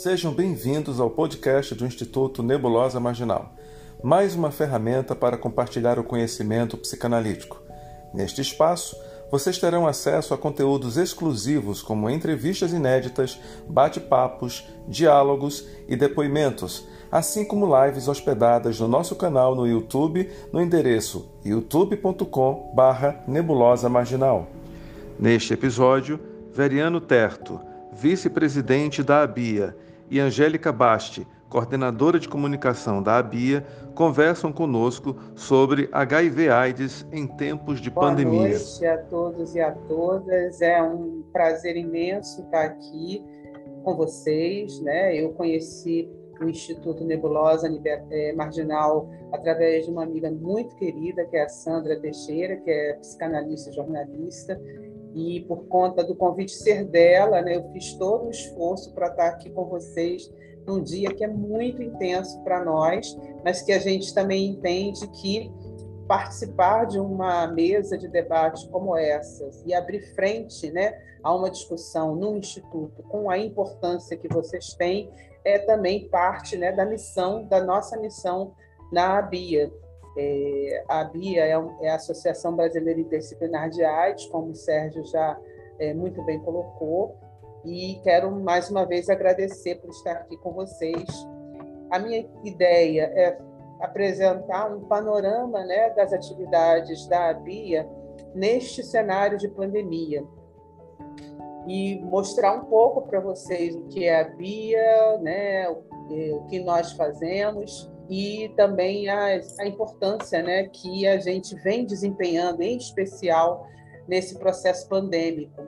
Sejam bem-vindos ao podcast do Instituto Nebulosa Marginal, mais uma ferramenta para compartilhar o conhecimento psicanalítico. Neste espaço, vocês terão acesso a conteúdos exclusivos como entrevistas inéditas, bate-papos, diálogos e depoimentos, assim como lives hospedadas no nosso canal no YouTube no endereço youtube.com/nebulosa marginal. Neste episódio, Veriano Terto, vice-presidente da ABIA, e Angélica Basti, coordenadora de comunicação da ABIA, conversam conosco sobre HIV/AIDS em tempos de Boa pandemia. Boa noite a todos e a todas. É um prazer imenso estar aqui com vocês. Né? Eu conheci o Instituto Nebulosa é, Marginal através de uma amiga muito querida, que é a Sandra Teixeira, que é psicanalista e jornalista. E por conta do convite ser dela, né, eu fiz todo o esforço para estar aqui com vocês num dia que é muito intenso para nós, mas que a gente também entende que participar de uma mesa de debate como essa e abrir frente né, a uma discussão no Instituto com a importância que vocês têm é também parte né, da missão, da nossa missão na ABIA. É, a ABIA é, é, a Associação Brasileira Interdisciplinar de AIDS, como o Sérgio já é, muito bem colocou, e quero mais uma vez agradecer por estar aqui com vocês. A minha ideia é apresentar um panorama né, das atividades da ABIA neste cenário de pandemia e mostrar um pouco para vocês o que é a BIA, né, o que nós fazemos e também a, a importância né, que a gente vem desempenhando, em especial nesse processo pandêmico.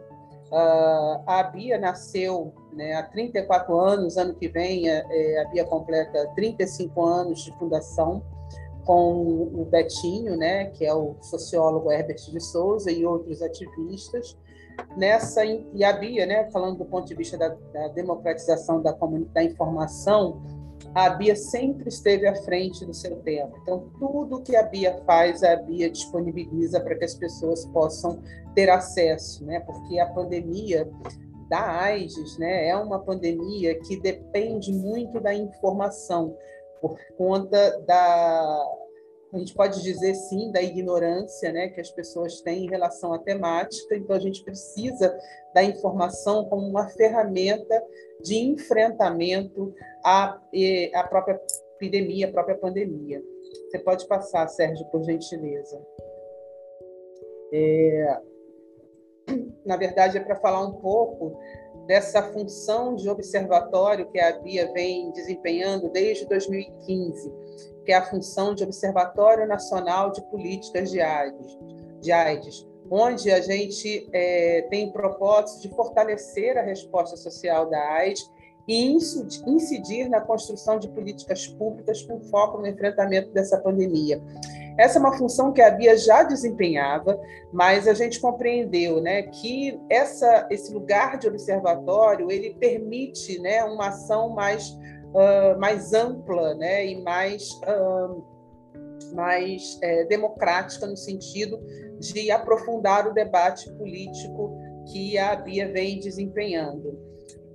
Uh, a Bia nasceu né, há 34 anos, ano que vem a, é, a Bia completa 35 anos de fundação, com o Betinho, né, que é o sociólogo Herbert de Souza e outros ativistas. Nessa e a Bia, né, falando do ponto de vista da, da democratização da, da informação, a Bia sempre esteve à frente do seu tempo. Então, tudo que a Bia faz, a Bia disponibiliza para que as pessoas possam ter acesso, né? Porque a pandemia da AIDS, né, é uma pandemia que depende muito da informação, por conta da a gente pode dizer sim da ignorância né, que as pessoas têm em relação à temática, então a gente precisa da informação como uma ferramenta de enfrentamento à, à própria epidemia, à própria pandemia. Você pode passar, Sérgio, por gentileza. É, na verdade, é para falar um pouco dessa função de observatório que a Bia vem desempenhando desde 2015 que é a função de Observatório Nacional de Políticas de AIDS, de AIDS onde a gente é, tem propósito de fortalecer a resposta social da AIDS e incidir na construção de políticas públicas com foco no enfrentamento dessa pandemia. Essa é uma função que a Bia já desempenhava, mas a gente compreendeu né, que essa, esse lugar de observatório ele permite né, uma ação mais uh, mais ampla né, e mais, uh, mais é, democrática no sentido de aprofundar o debate político que a Bia vem desempenhando.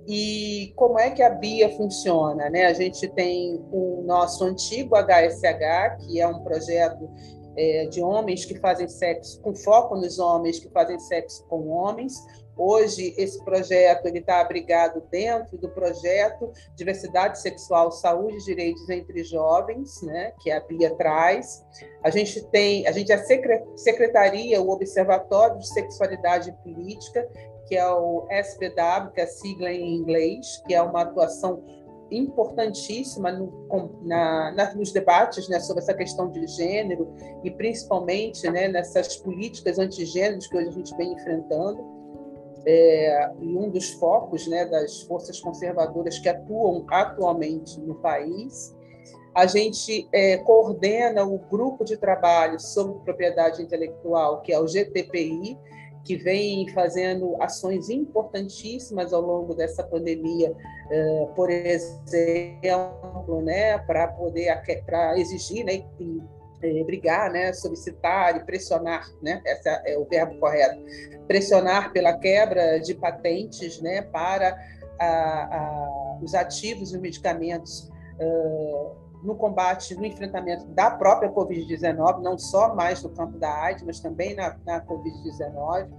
E como é que a Bia funciona? Né? A gente tem o nosso antigo HSH, que é um projeto é, de homens que fazem sexo, com foco nos homens que fazem sexo com homens, Hoje, esse projeto está abrigado dentro do projeto Diversidade Sexual, Saúde e Direitos entre Jovens, né, que a Bia traz. A gente tem, a gente é secretaria, o Observatório de Sexualidade Política, que é o SBW, que é a sigla em inglês, que é uma atuação importantíssima no, na, na, nos debates né, sobre essa questão de gênero e principalmente né, nessas políticas antigêneros que hoje a gente vem enfrentando é, e um dos focos né, das forças conservadoras que atuam atualmente no país. A gente é, coordena o grupo de trabalho sobre propriedade intelectual, que é o GTPI, que vem fazendo ações importantíssimas ao longo dessa pandemia, é, por exemplo, né, para poder para exigir né, e é, brigar, né, solicitar e pressionar, né, esse é o verbo correto, pressionar pela quebra de patentes, né, para a, a, os ativos e os medicamentos uh, no combate, no enfrentamento da própria Covid-19, não só mais no campo da AIDS, mas também na, na Covid-19.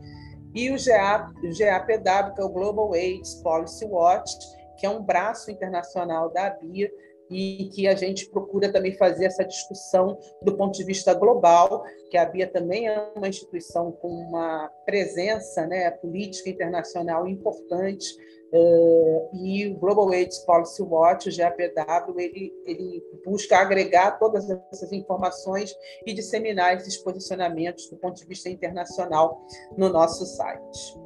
E o, GA, o GAPW, que é o Global AIDS Policy Watch, que é um braço internacional da BIA, e que a gente procura também fazer essa discussão do ponto de vista global, que a BIA também é uma instituição com uma presença né, política internacional importante, uh, e o Global AIDS Policy Watch, o GAPW, ele, ele busca agregar todas essas informações e disseminar esses posicionamentos do ponto de vista internacional no nosso site.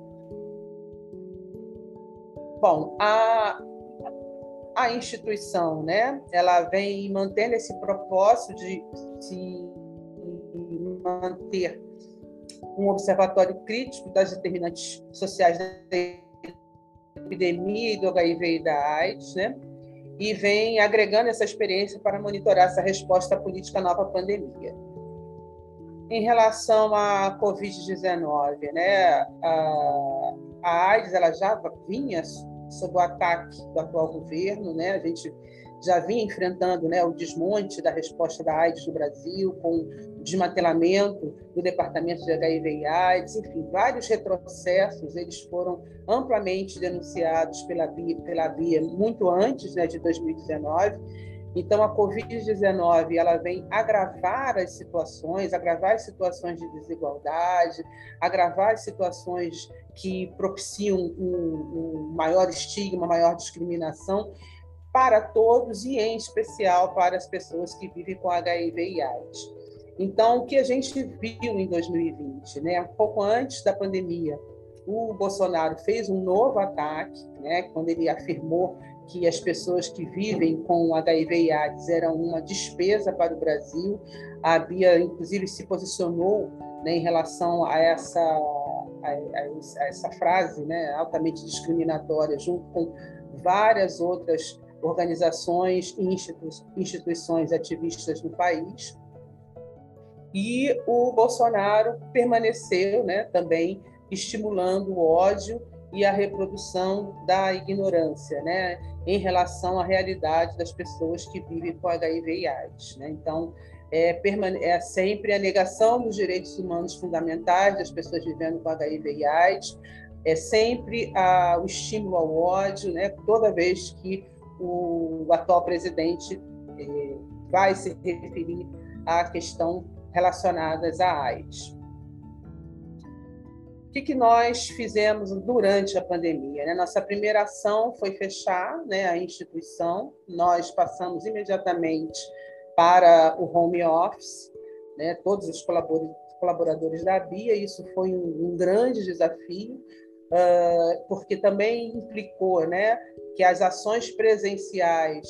Bom, a, a instituição, né, ela vem mantendo esse propósito de se manter um observatório crítico das determinantes sociais da epidemia do HIV e da AIDS, né? E vem agregando essa experiência para monitorar essa resposta política à nova pandemia. Em relação à Covid-19, né? A, a AIDS ela já vinha sob o ataque do atual governo, né? A gente já vinha enfrentando né, o desmonte da resposta da AIDS no Brasil, com o desmantelamento do Departamento de HIV e AIDS, enfim, vários retrocessos, eles foram amplamente denunciados pela via, pela via muito antes né, de 2019. Então, a Covid-19 ela vem agravar as situações, agravar as situações de desigualdade, agravar as situações que propiciam um, um maior estigma, maior discriminação para todos e, em especial, para as pessoas que vivem com HIV e AIDS. Então, o que a gente viu em 2020, né, pouco antes da pandemia, o Bolsonaro fez um novo ataque, né, quando ele afirmou que as pessoas que vivem com HIV e AIDS eram uma despesa para o Brasil. A Bia, inclusive, se posicionou né, em relação a essa, a, a, essa frase né, altamente discriminatória, junto com várias outras organizações e institu instituições ativistas no país. E o Bolsonaro permaneceu né, também estimulando o ódio e a reprodução da ignorância né, em relação à realidade das pessoas que vivem com HIV e AIDS. Né? Então, é, é, sempre a negação dos direitos humanos fundamentais das pessoas vivendo com HIV e AIDS, é sempre a, o estímulo ao ódio, né? toda vez que o atual presidente eh, vai se referir à questão relacionadas à AIDS. O que, que nós fizemos durante a pandemia? Né? Nossa primeira ação foi fechar né, a instituição. Nós passamos imediatamente para o home office, né, todos os colaboradores da BIA. Isso foi um, um grande desafio, uh, porque também implicou né, que as ações presenciais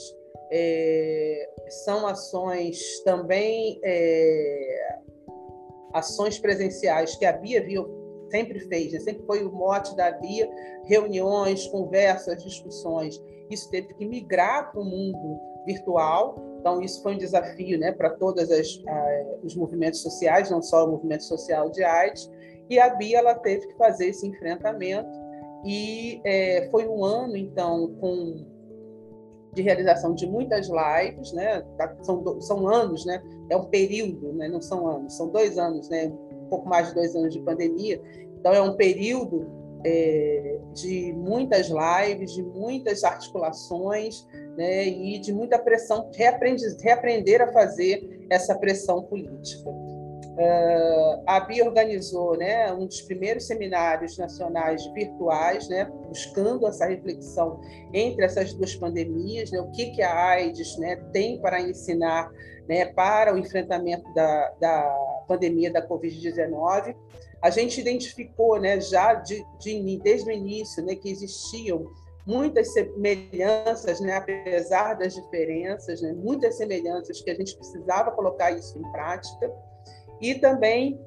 é, são ações também é, ações presenciais que a Bia viu, sempre fez, né? sempre foi o mote da Bia, reuniões, conversas, discussões. Isso teve que migrar para o mundo virtual, então isso foi um desafio né, para todos os movimentos sociais, não só o movimento social de AIDS, e a Bia ela teve que fazer esse enfrentamento e é, foi um ano, então, com, de realização de muitas lives, né? Tá, são, são anos, né? É um período, né? não são anos, são dois anos, né? Pouco mais de dois anos de pandemia. Então, é um período é, de muitas lives, de muitas articulações né? e de muita pressão, reaprender, a fazer essa pressão política. Uh, a BIA organizou né, um dos primeiros seminários nacionais virtuais, né, buscando essa reflexão entre essas duas pandemias, né, o que, que a AIDS né, tem para ensinar né, para o enfrentamento da, da pandemia da Covid-19. A gente identificou né, já de, de, desde o início né, que existiam muitas semelhanças, né, apesar das diferenças, né, muitas semelhanças que a gente precisava colocar isso em prática e também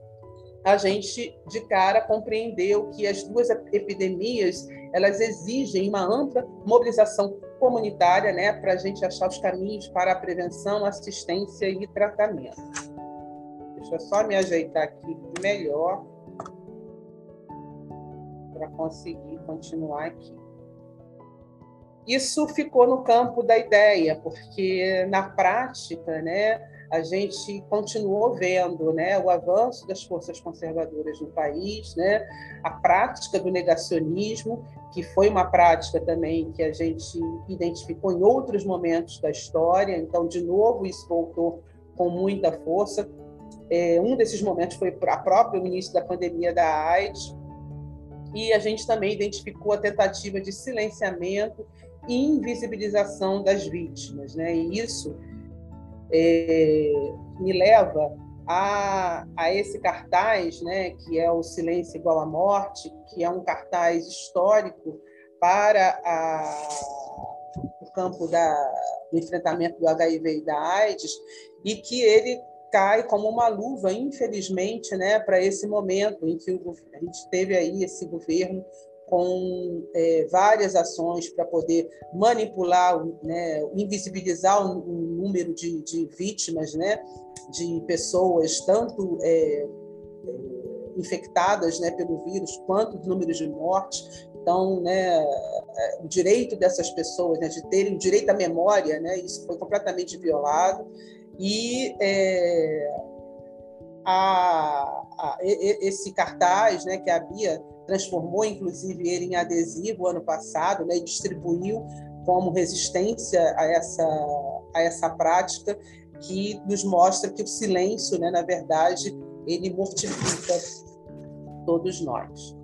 a gente de cara compreendeu que as duas epidemias elas exigem uma ampla mobilização comunitária, né, para a gente achar os caminhos para a prevenção, assistência e tratamento. Deixa eu só me ajeitar aqui melhor para conseguir continuar aqui. isso ficou no campo da ideia, porque na prática, né, a gente continuou vendo né, o avanço das forças conservadoras no país, né, a prática do negacionismo, que foi uma prática também que a gente identificou em outros momentos da história, então, de novo, isso voltou com muita força. É, um desses momentos foi a próprio início da pandemia da AIDS, e a gente também identificou a tentativa de silenciamento e invisibilização das vítimas, né? E isso é, me leva a, a esse cartaz, né, que é o Silêncio Igual à Morte, que é um cartaz histórico para a, o campo da, do enfrentamento do HIV e da AIDS, e que ele cai como uma luva, infelizmente, né, para esse momento em que a gente teve aí esse governo com é, várias ações para poder manipular, né, invisibilizar o, o número de, de, vítimas, né, de pessoas tanto é, é, infectadas né, pelo vírus quanto o número de mortes. Então, né, é, o direito dessas pessoas né, de terem direito à memória, né, isso foi completamente violado. E é, a, a, esse cartaz né, que a Bia transformou inclusive ele em adesivo ano passado né, e distribuiu como resistência a essa, a essa prática que nos mostra que o silêncio, né, na verdade, ele mortifica todos nós.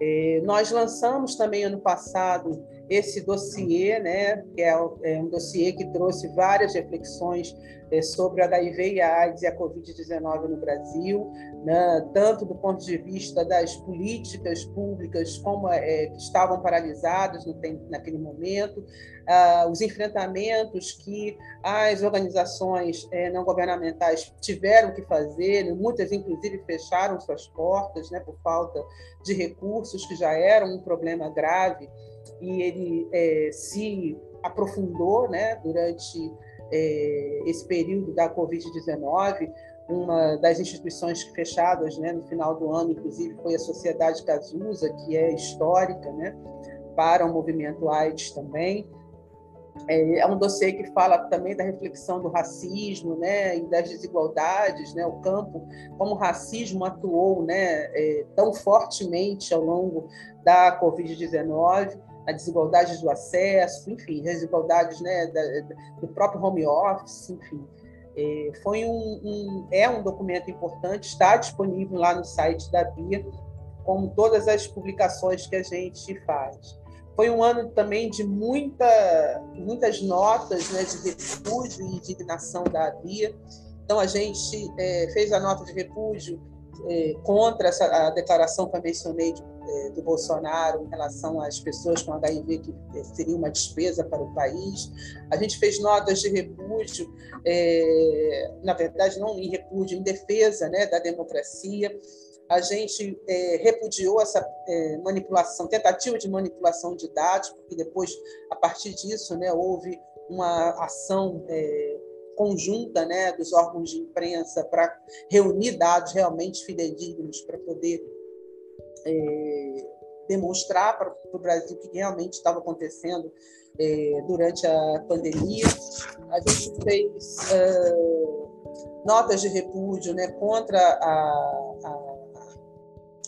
É, nós lançamos também ano passado esse dossiê, né, que é, é um dossiê que trouxe várias reflexões é, sobre HIV e AIDS e a Covid-19 no Brasil, né, tanto do ponto de vista das políticas públicas como é, que estavam paralisadas no naquele momento, ah, os enfrentamentos que as organizações é, não governamentais tiveram que fazer, né, muitas inclusive fecharam suas portas né, por falta de recursos, que já eram um problema grave, e ele é, se aprofundou né, durante é, esse período da Covid-19, uma das instituições fechadas né, no final do ano, inclusive, foi a Sociedade Cazuza, que é histórica né, para o movimento AIDS também. É, é um dossiê que fala também da reflexão do racismo né, e das desigualdades, né, o campo, como o racismo atuou né, é, tão fortemente ao longo da Covid-19 a desigualdade do acesso, enfim, as desigualdades né, da, do próprio home office, enfim. É, foi um, um, é um documento importante, está disponível lá no site da Bia, como todas as publicações que a gente faz. Foi um ano também de muita, muitas notas né, de repúdio e indignação da Bia. Então, a gente é, fez a nota de repúdio é, contra essa, a declaração que eu mencionei de é, do Bolsonaro em relação às pessoas com HIV, que é, seria uma despesa para o país. A gente fez notas de repúdio, é, na verdade, não em repúdio, em defesa né, da democracia. A gente repudiou essa manipulação, tentativa de manipulação de dados, porque depois, a partir disso, né, houve uma ação conjunta né, dos órgãos de imprensa para reunir dados realmente fidedignos para poder é, demonstrar para o Brasil o que realmente estava acontecendo é, durante a pandemia. A gente fez notas de repúdio né, contra a, a,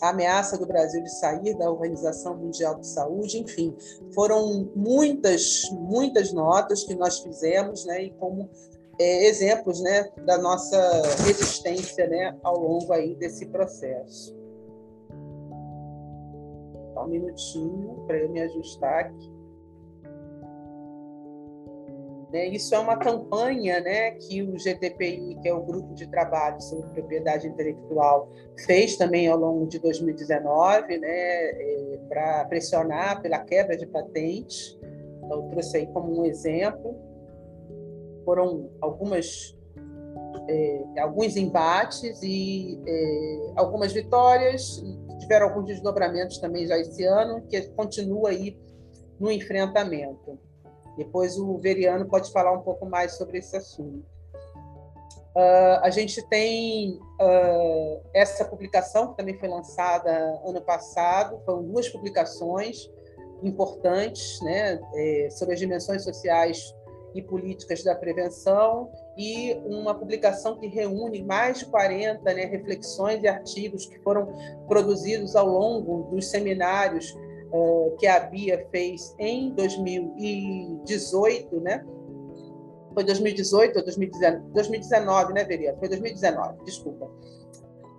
a, ameaça do Brasil de sair da Organização Mundial de Saúde, enfim, foram muitas, muitas notas que nós fizemos, né, e como é, exemplos né, da nossa resistência né, ao longo aí desse processo. Só um minutinho para eu me ajustar aqui. Né, isso é uma campanha né, que o GTPI, que é o Grupo de Trabalho sobre Propriedade Intelectual, fez também ao longo de 2019, né, é, para pressionar pela quebra de patentes. Então, eu trouxe aí como um exemplo. Foram algumas, é, alguns embates e é, algumas vitórias tiveram alguns desdobramentos também já esse ano, que continua aí no enfrentamento. Depois o Veriano pode falar um pouco mais sobre esse assunto. Uh, a gente tem uh, essa publicação, que também foi lançada ano passado, foram duas publicações, importantes né, é, sobre as dimensões sociais e políticas da prevenção e uma publicação que reúne mais de 40 né, reflexões e artigos que foram produzidos ao longo dos seminários uh, que a Bia fez em 2018, né? Foi 2018 ou 2019, 2019 né, Veria? Foi 2019, desculpa.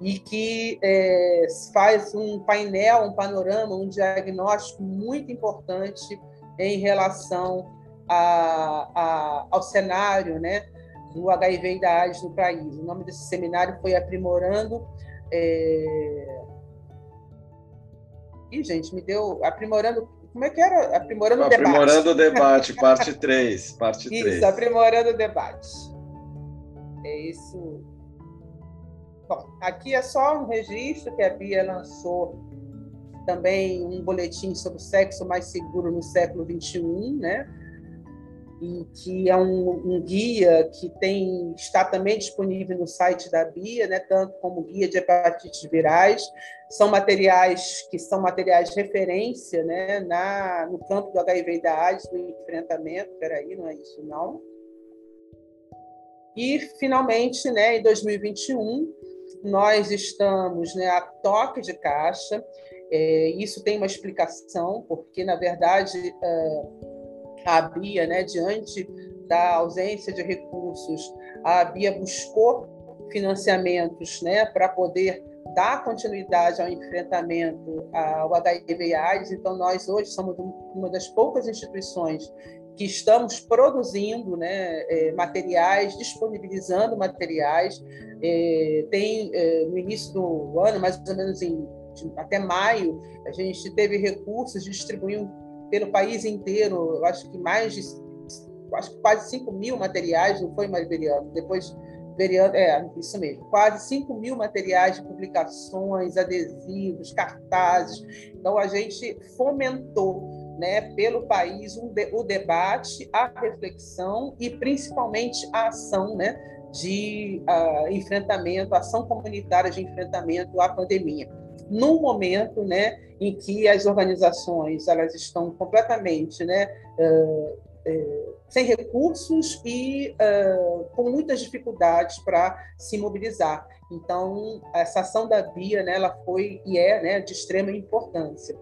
E que é, faz um painel, um panorama, um diagnóstico muito importante em relação a, a, ao cenário né, do HIV e da AIDS no país. O nome desse seminário foi Aprimorando. É... Ih, gente, me deu. Aprimorando. Como é que era? Aprimorando o debate. Aprimorando o debate, parte 3. Parte isso, 3. aprimorando o debate. É isso. Bom, aqui é só um registro que a Bia lançou também um boletim sobre o sexo mais seguro no século XXI, né? E que é um, um, guia que tem está também disponível no site da Bia, né, tanto como guia de hepatites virais. São materiais que são materiais de referência né, na, no campo do HIV e da AIDS, no enfrentamento. Peraí, não é isso, não. E, finalmente, né, em 2021, nós estamos né, a toque de caixa. É, isso tem uma explicação, porque, na verdade, é, a Bia, né, diante da ausência de recursos, a Bia buscou financiamentos né, para poder dar continuidade ao enfrentamento ao HIV/AIDS. Então, nós hoje somos uma das poucas instituições que estamos produzindo né, é, materiais, disponibilizando materiais. É, tem é, no início do ano, mais ou menos em até maio, a gente teve recursos, distribuindo pelo país inteiro, eu acho que mais de acho que quase 5 mil materiais, não foi mais Veriano, depois Veriano, é, isso mesmo, quase 5 mil materiais de publicações, adesivos, cartazes. Então, a gente fomentou né, pelo país um de, o debate, a reflexão e principalmente a ação né, de uh, enfrentamento, ação comunitária de enfrentamento à pandemia num momento né, em que as organizações elas estão completamente né, uh, uh, sem recursos e uh, com muitas dificuldades para se mobilizar. Então, essa ação da Bia né, ela foi e é né, de extrema importância.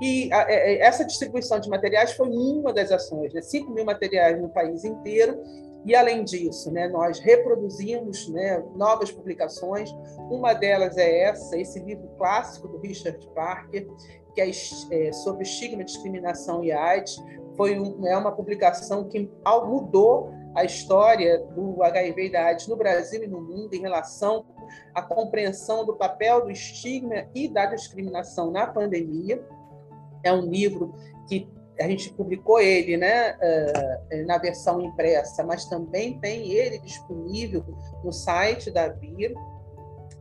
E a, a, essa distribuição de materiais foi uma das ações, né? 5 mil materiais no país inteiro, e, além disso, né, nós reproduzimos né, novas publicações. Uma delas é essa, esse livro clássico do Richard Parker, que é, é sobre estigma, discriminação e AIDS. Foi um, é uma publicação que mudou a história do HIV e da AIDS no Brasil e no mundo em relação à compreensão do papel do estigma e da discriminação na pandemia. É um livro que a gente publicou ele né, eh, na versão impressa, mas também tem ele disponível no site da Bia.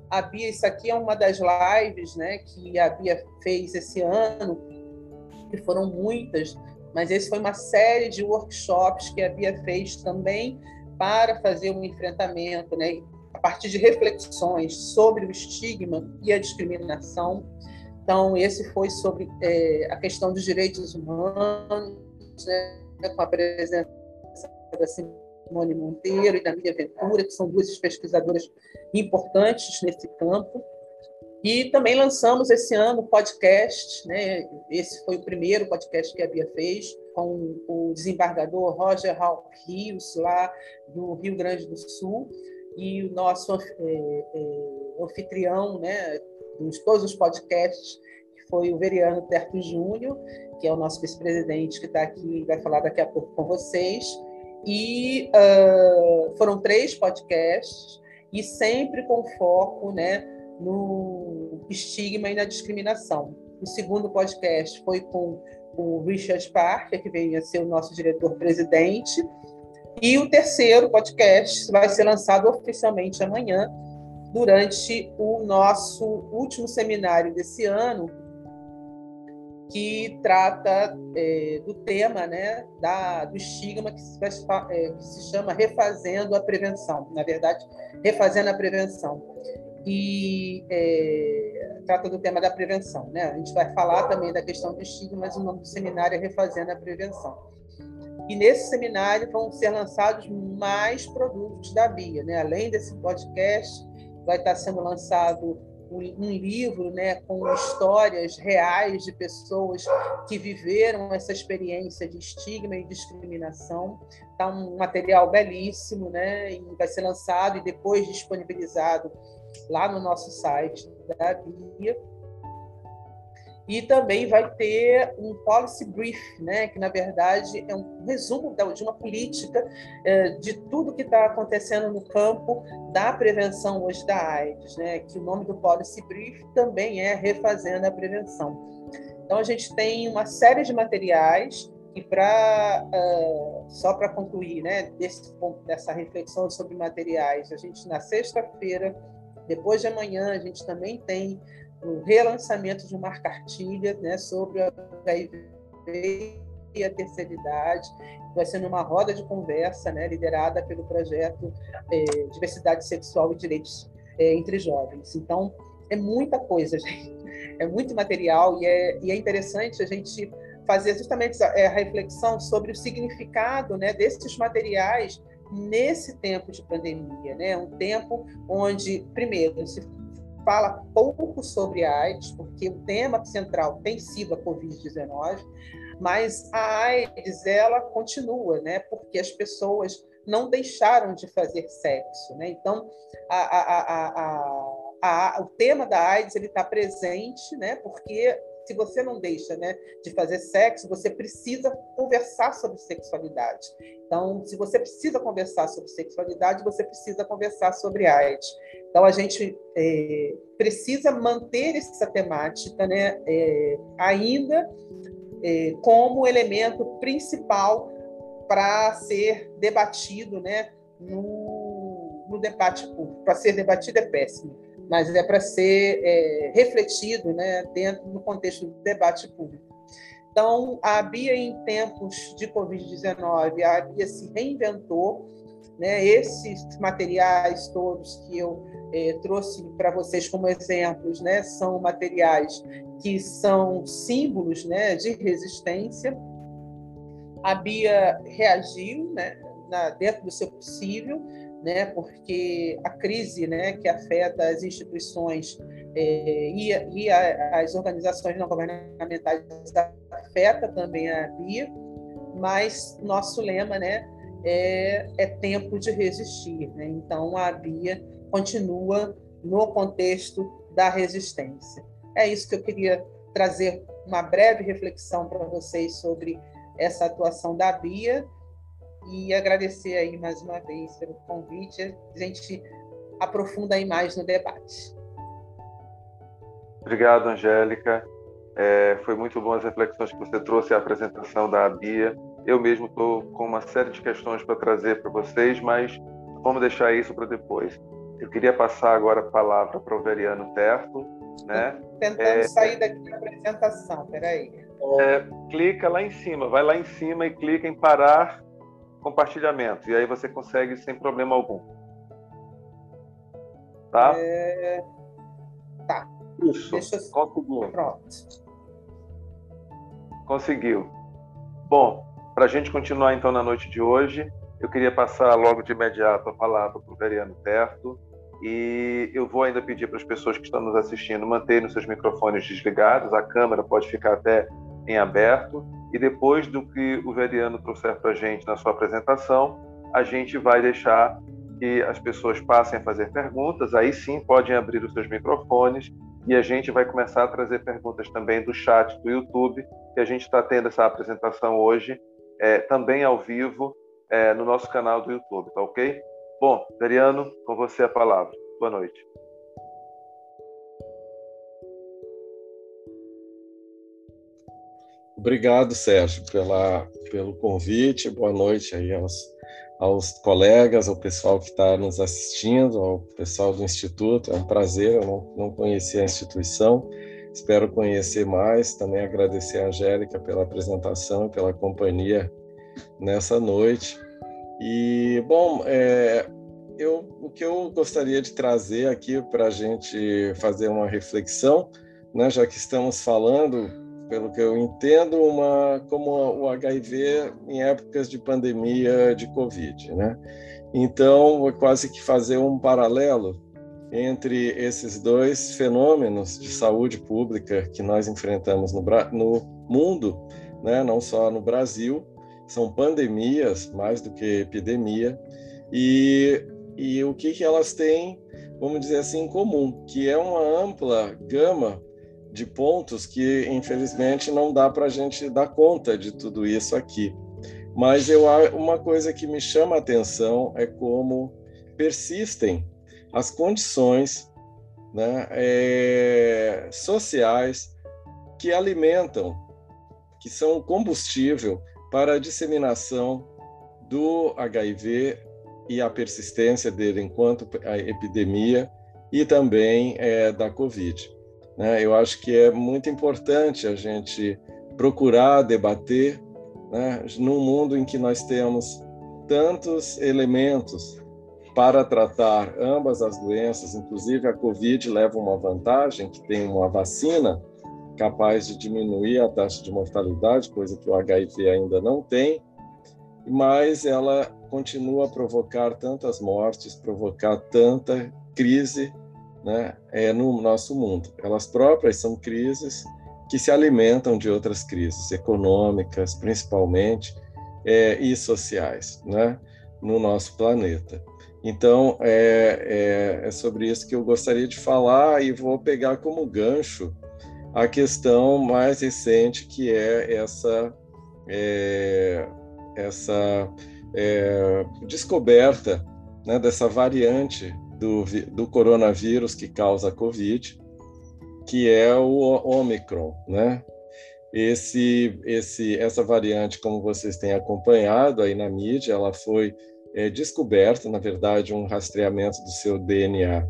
A Bia, isso aqui é uma das lives né, que a Bia fez esse ano, que foram muitas, mas esse foi uma série de workshops que a Bia fez também para fazer um enfrentamento, né, a partir de reflexões sobre o estigma e a discriminação então, esse foi sobre é, a questão dos direitos humanos, né, com a presença da Simone Monteiro e da Miriam Ventura, que são duas pesquisadoras importantes nesse campo. E também lançamos esse ano o podcast, né? esse foi o primeiro podcast que a Bia fez, com o desembargador Roger Hall Rios, lá do Rio Grande do Sul, e o nosso é, é, anfitrião, né, dos todos os podcasts, que foi o Veriano Terto Júnior, que é o nosso vice-presidente que está aqui e vai falar daqui a pouco com vocês. E uh, foram três podcasts, e sempre com foco né, no estigma e na discriminação. O segundo podcast foi com o Richard Parker, que veio a ser o nosso diretor-presidente. E o terceiro podcast vai ser lançado oficialmente amanhã, durante o nosso último seminário desse ano, que trata é, do tema né, da, do estigma que se, é, que se chama Refazendo a Prevenção. Na verdade, Refazendo a Prevenção. e é, trata do tema da prevenção. Né? A gente vai falar também da questão do estigma, mas o nome do seminário é Refazendo a Prevenção. E nesse seminário vão ser lançados mais produtos da Bia. Né? Além desse podcast, vai estar sendo lançado um, livro né, com histórias reais de pessoas que viveram essa experiência de estigma e discriminação. Está um material belíssimo, né, e vai ser lançado e depois disponibilizado lá no nosso site da Bia. E também vai ter um policy brief, né, que na verdade é um resumo de uma política é, de tudo que está acontecendo no campo da prevenção hoje da AIDS, né, que o nome do policy brief também é refazendo a prevenção. Então a gente tem uma série de materiais e para uh, só para concluir, né, desse ponto dessa reflexão sobre materiais, a gente na sexta-feira, depois de amanhã, a gente também tem o relançamento de uma cartilha né, sobre o HIV e a terceira idade. Vai ser numa roda de conversa né, liderada pelo projeto é, Diversidade Sexual e Direitos é, entre Jovens. Então, é muita coisa, gente. É muito material e é, e é interessante a gente fazer justamente a, a reflexão sobre o significado né, desses materiais nesse tempo de pandemia, né? Um tempo onde, primeiro, se fala pouco sobre a AIDS, porque o tema central tem sido a Covid-19, mas a AIDS ela continua, né? Porque as pessoas não deixaram de fazer sexo, né? Então, a, a, a, o tema da AIDS ele está presente, né? Porque se você não deixa né, de fazer sexo, você precisa conversar sobre sexualidade. Então, se você precisa conversar sobre sexualidade, você precisa conversar sobre AIDS. Então, a gente é, precisa manter essa temática né, é, ainda é, como elemento principal para ser debatido né, no, no debate público. Para ser debatido é péssimo mas é para ser é, refletido né, dentro do contexto do debate público. Então, a Bia, em tempos de Covid-19, a Bia se reinventou. Né, esses materiais todos que eu é, trouxe para vocês como exemplos né, são materiais que são símbolos né, de resistência. A Bia reagiu né, na, dentro do seu possível, né, porque a crise né, que afeta as instituições é, e, e a, as organizações não governamentais afeta também a BIA, mas nosso lema né, é, é tempo de resistir. Né? Então, a BIA continua no contexto da resistência. É isso que eu queria trazer uma breve reflexão para vocês sobre essa atuação da BIA e agradecer aí mais uma vez pelo convite. A gente aprofunda aí mais no debate. Obrigado, Angélica. É, foi muito bom as reflexões que você trouxe à apresentação da Bia. Eu mesmo estou com uma série de questões para trazer para vocês, mas vamos deixar isso para depois. Eu queria passar agora a palavra para o Veriano Terto. Né? Tentando é, sair daqui da apresentação, peraí. É, clica lá em cima, vai lá em cima e clica em parar compartilhamento. E aí você consegue sem problema algum. Tá? É... Tá. Isso. Deixa eu... Conseguiu. Pronto. Conseguiu. Bom, para a gente continuar então na noite de hoje, eu queria passar logo de imediato a palavra para o Veriano Terto. E eu vou ainda pedir para as pessoas que estão nos assistindo manterem os seus microfones desligados, a câmera pode ficar até em aberto e depois do que o Veriano trouxer para a gente na sua apresentação, a gente vai deixar que as pessoas passem a fazer perguntas, aí sim podem abrir os seus microfones e a gente vai começar a trazer perguntas também do chat do YouTube, que a gente está tendo essa apresentação hoje, é, também ao vivo, é, no nosso canal do YouTube, tá ok? Bom, Veriano, com você a palavra. Boa noite. Obrigado, Sérgio, pela, pelo convite. Boa noite aí aos, aos colegas, ao pessoal que está nos assistindo, ao pessoal do Instituto. É um prazer, eu não, não conhecia a instituição, espero conhecer mais. Também agradecer a Angélica pela apresentação, pela companhia nessa noite. E, bom, é, eu, o que eu gostaria de trazer aqui para a gente fazer uma reflexão, né, já que estamos falando, pelo que eu entendo, uma, como o HIV em épocas de pandemia de Covid. Né? Então, vou quase que fazer um paralelo entre esses dois fenômenos de saúde pública que nós enfrentamos no, no mundo, né, não só no Brasil, são pandemias mais do que epidemia, e, e o que, que elas têm, vamos dizer assim, em comum, que é uma ampla gama de pontos que, infelizmente, não dá para a gente dar conta de tudo isso aqui. Mas eu, uma coisa que me chama a atenção é como persistem as condições né, é, sociais que alimentam, que são combustível para a disseminação do HIV e a persistência dele enquanto a epidemia e também é, da Covid. Né? Eu acho que é muito importante a gente procurar debater né, num mundo em que nós temos tantos elementos para tratar ambas as doenças, inclusive a Covid leva uma vantagem, que tem uma vacina capaz de diminuir a taxa de mortalidade, coisa que o HIV ainda não tem, mas ela continua a provocar tantas mortes, provocar tanta crise né, é, no nosso mundo. Elas próprias são crises que se alimentam de outras crises econômicas, principalmente, é, e sociais, né, no nosso planeta. Então, é, é, é, sobre isso que eu gostaria de falar e vou pegar como gancho a questão mais recente, que é essa, é, essa é, descoberta né, dessa variante do, do coronavírus que causa a Covid, que é o Omicron, né? Esse, esse, essa variante, como vocês têm acompanhado aí na mídia, ela foi é, descoberto, na verdade, um rastreamento do seu DNA.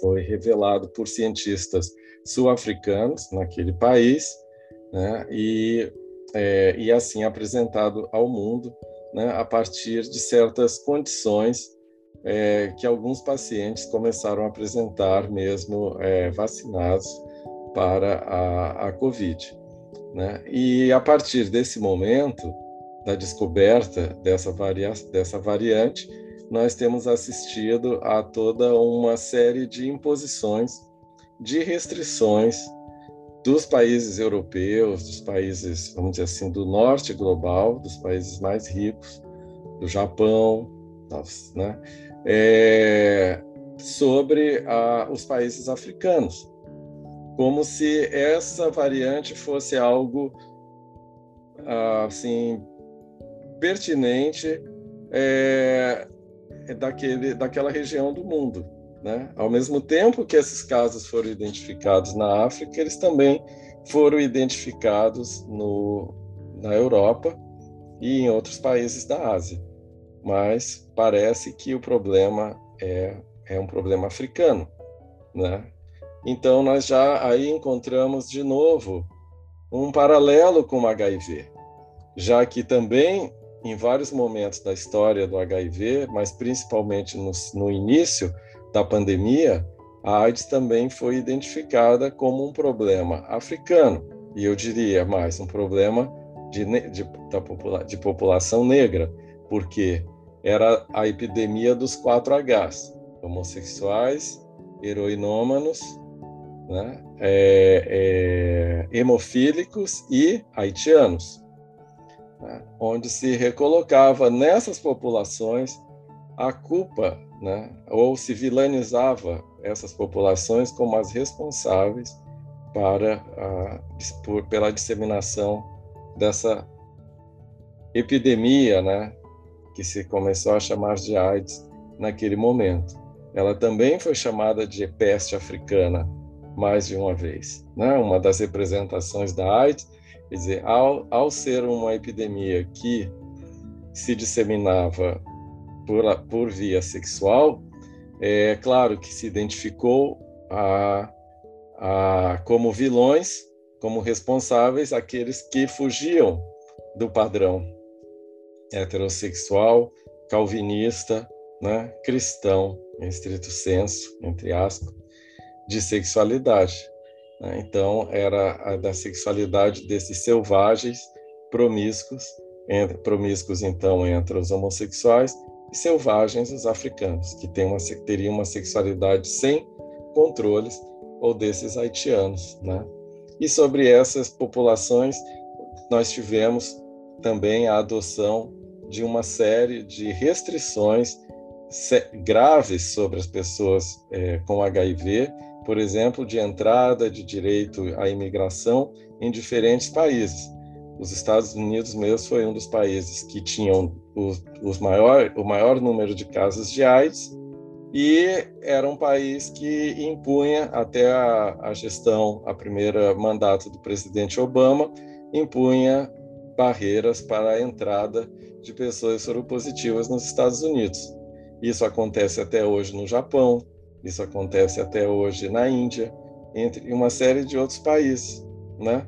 Foi revelado por cientistas sul-africanos naquele país, né, e, é, e assim apresentado ao mundo né, a partir de certas condições é, que alguns pacientes começaram a apresentar mesmo é, vacinados para a, a Covid. Né? E a partir desse momento, da descoberta dessa, varia dessa variante, nós temos assistido a toda uma série de imposições, de restrições dos países europeus, dos países, vamos dizer assim, do norte global, dos países mais ricos, do Japão, né, é, sobre a, os países africanos, como se essa variante fosse algo assim pertinente é, é, daquele, daquela região do mundo. Né? Ao mesmo tempo que esses casos foram identificados na África, eles também foram identificados no, na Europa e em outros países da Ásia. Mas parece que o problema é, é um problema africano. Né? Então, nós já aí encontramos de novo um paralelo com o HIV, já que também em vários momentos da história do HIV, mas principalmente no, no início da pandemia, a AIDS também foi identificada como um problema africano, e eu diria mais, um problema de, de, da popula de população negra, porque era a epidemia dos quatro Hs, homossexuais, heroinômanos, né, é, é, hemofílicos e haitianos né, onde se recolocava nessas populações a culpa, né, ou se vilanizava essas populações como as responsáveis para a, por, pela disseminação dessa epidemia, né, que se começou a chamar de AIDS naquele momento. Ela também foi chamada de peste africana mais de uma vez, né? Uma das representações da AIDS Quer dizer, ao, ao ser uma epidemia que se disseminava por, por via sexual, é claro que se identificou a, a, como vilões, como responsáveis, aqueles que fugiam do padrão heterossexual, calvinista, né, cristão, em estrito senso, entre aspas, de sexualidade. Né? Então, era a da sexualidade desses selvagens promíscuos, entre, promíscuos então entre os homossexuais e selvagens os africanos, que tem uma, teriam uma sexualidade sem controles, ou desses haitianos. Né? E sobre essas populações, nós tivemos também a adoção de uma série de restrições graves sobre as pessoas é, com HIV, por exemplo, de entrada de direito à imigração em diferentes países. Os Estados Unidos mesmo foi um dos países que tinham os, os maior, o maior número de casos de AIDS e era um país que impunha até a, a gestão, a primeira mandato do presidente Obama, impunha barreiras para a entrada de pessoas soropositivas nos Estados Unidos. Isso acontece até hoje no Japão, isso acontece até hoje na Índia, entre uma série de outros países, né?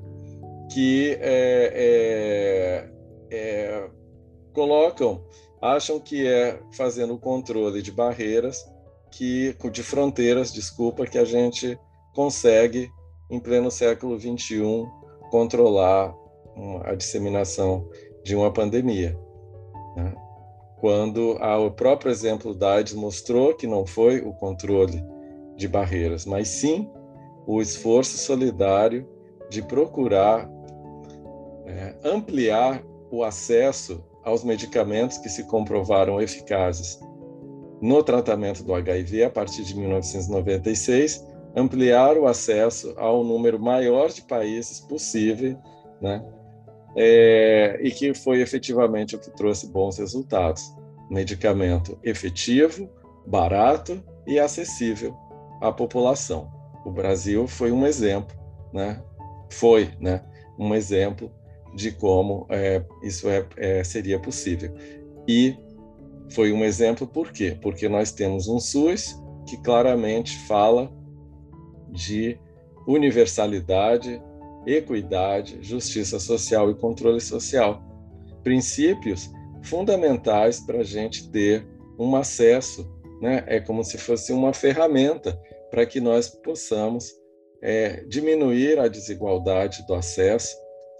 Que é, é, é, colocam, acham que é fazendo o controle de barreiras, que de fronteiras, desculpa, que a gente consegue em pleno século 21 controlar a disseminação de uma pandemia. Né? Quando o próprio exemplo da AIDS mostrou que não foi o controle de barreiras, mas sim o esforço solidário de procurar é, ampliar o acesso aos medicamentos que se comprovaram eficazes no tratamento do HIV a partir de 1996, ampliar o acesso ao número maior de países possível, né, é, e que foi efetivamente o que trouxe bons resultados. Medicamento efetivo, barato e acessível à população. O Brasil foi um exemplo, né? Foi, né? Um exemplo de como é, isso é, é, seria possível. E foi um exemplo por quê? Porque nós temos um SUS que claramente fala de universalidade, equidade, justiça social e controle social. Princípios fundamentais para a gente ter um acesso, né? É como se fosse uma ferramenta para que nós possamos é, diminuir a desigualdade do acesso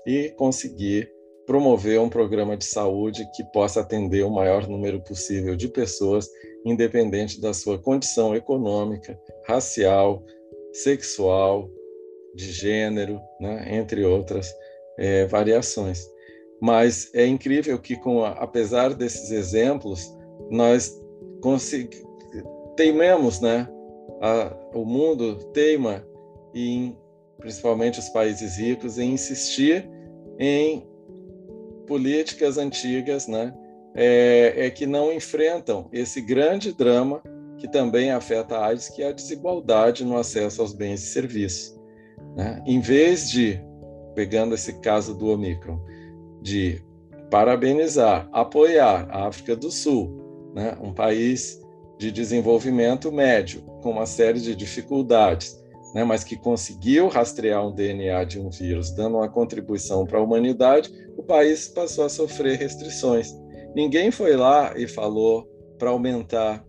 e conseguir promover um programa de saúde que possa atender o maior número possível de pessoas, independente da sua condição econômica, racial, sexual, de gênero, né, entre outras é, variações. Mas é incrível que, com a, apesar desses exemplos, nós teimemos, né? A, o mundo teima, em, principalmente os países ricos, em insistir em políticas antigas, né? É, é que não enfrentam esse grande drama que também afeta a AIDS, que é a desigualdade no acesso aos bens e serviços. Né? Em vez de, pegando esse caso do Omicron, de parabenizar, apoiar a África do Sul, né? um país de desenvolvimento médio, com uma série de dificuldades, né? mas que conseguiu rastrear um DNA de um vírus, dando uma contribuição para a humanidade, o país passou a sofrer restrições. Ninguém foi lá e falou para aumentar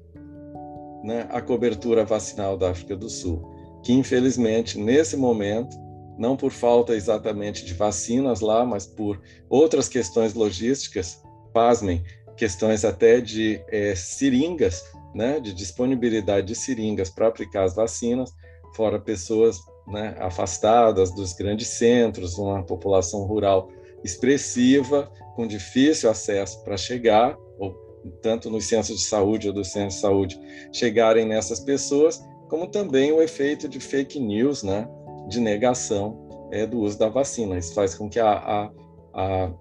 né, a cobertura vacinal da África do Sul que infelizmente nesse momento, não por falta exatamente de vacinas lá, mas por outras questões logísticas, pasmem, questões até de é, seringas, né, de disponibilidade de seringas para aplicar as vacinas, fora pessoas né, afastadas dos grandes centros, uma população rural expressiva, com difícil acesso para chegar, ou tanto nos centros de saúde ou dos centros de saúde, chegarem nessas pessoas, como também o efeito de fake news, né, de negação é, do uso da vacina. Isso faz com que a, a, a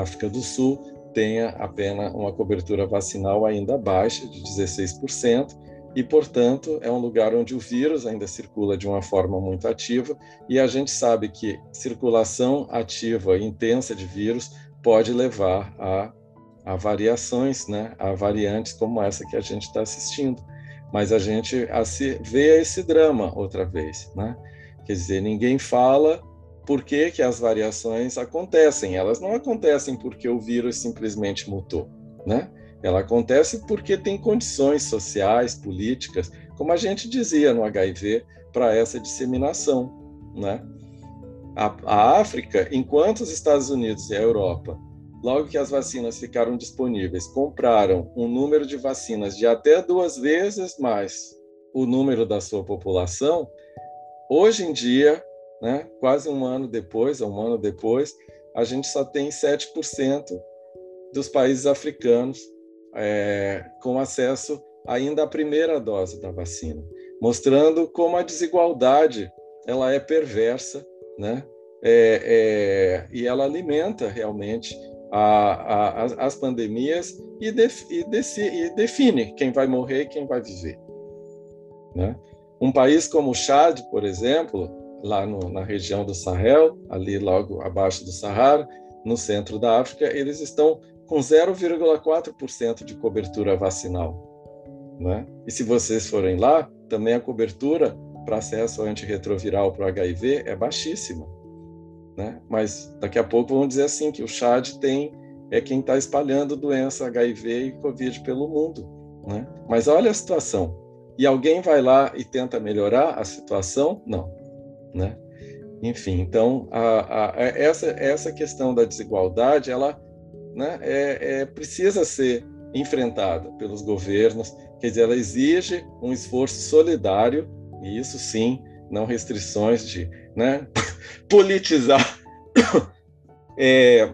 África do Sul tenha apenas uma cobertura vacinal ainda baixa, de 16%, e, portanto, é um lugar onde o vírus ainda circula de uma forma muito ativa, e a gente sabe que circulação ativa intensa de vírus pode levar a, a variações, né, a variantes como essa que a gente está assistindo mas a gente vê esse drama outra vez, né? Quer dizer, ninguém fala por que, que as variações acontecem. Elas não acontecem porque o vírus simplesmente mutou, né? Ela acontece porque tem condições sociais, políticas, como a gente dizia no HIV, para essa disseminação, né? A, a África, enquanto os Estados Unidos e a Europa logo que as vacinas ficaram disponíveis, compraram um número de vacinas de até duas vezes mais o número da sua população, hoje em dia, né, quase um ano depois, um ano depois, a gente só tem 7% dos países africanos é, com acesso ainda à primeira dose da vacina, mostrando como a desigualdade ela é perversa, né? É, é, e ela alimenta realmente a, a, as pandemias e, def, e, e, define quem vai morrer e quem vai viver. Né? Um país como o Chad, por exemplo, lá no, na região do Sahel, ali logo abaixo do Sahara, no centro da África, eles estão com 0,4% de cobertura vacinal. Né? E se vocês forem lá, também a cobertura para acesso antirretroviral para o HIV é baixíssima. Né? Mas daqui a pouco vão dizer assim que o Chad tem é quem está espalhando doença HIV e Covid pelo mundo. Né? Mas olha a situação. E alguém vai lá e tenta melhorar a situação? Não. Né? Enfim, então a, a, essa essa questão da desigualdade, ela né, é, é, precisa ser enfrentada pelos governos. Quer dizer, ela exige um esforço solidário e isso sim, não restrições de né, politizar é,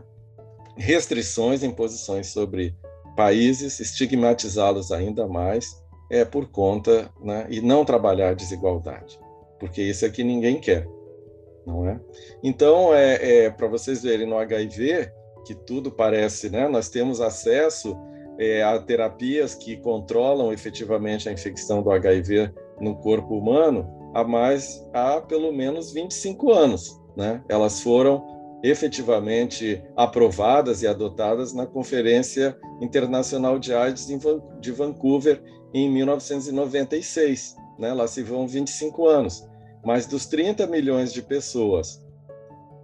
restrições, imposições sobre países, estigmatizá-los ainda mais, é por conta, né, e não trabalhar a desigualdade, porque isso é que ninguém quer, não é? Então, é, é para vocês verem no HIV que tudo parece, né? Nós temos acesso é, a terapias que controlam efetivamente a infecção do HIV no corpo humano há mais há pelo menos 25 anos, né? Elas foram efetivamente aprovadas e adotadas na Conferência Internacional de AIDS de Vancouver em 1996. Né? Lá se vão 25 anos. Mas dos 30 milhões de pessoas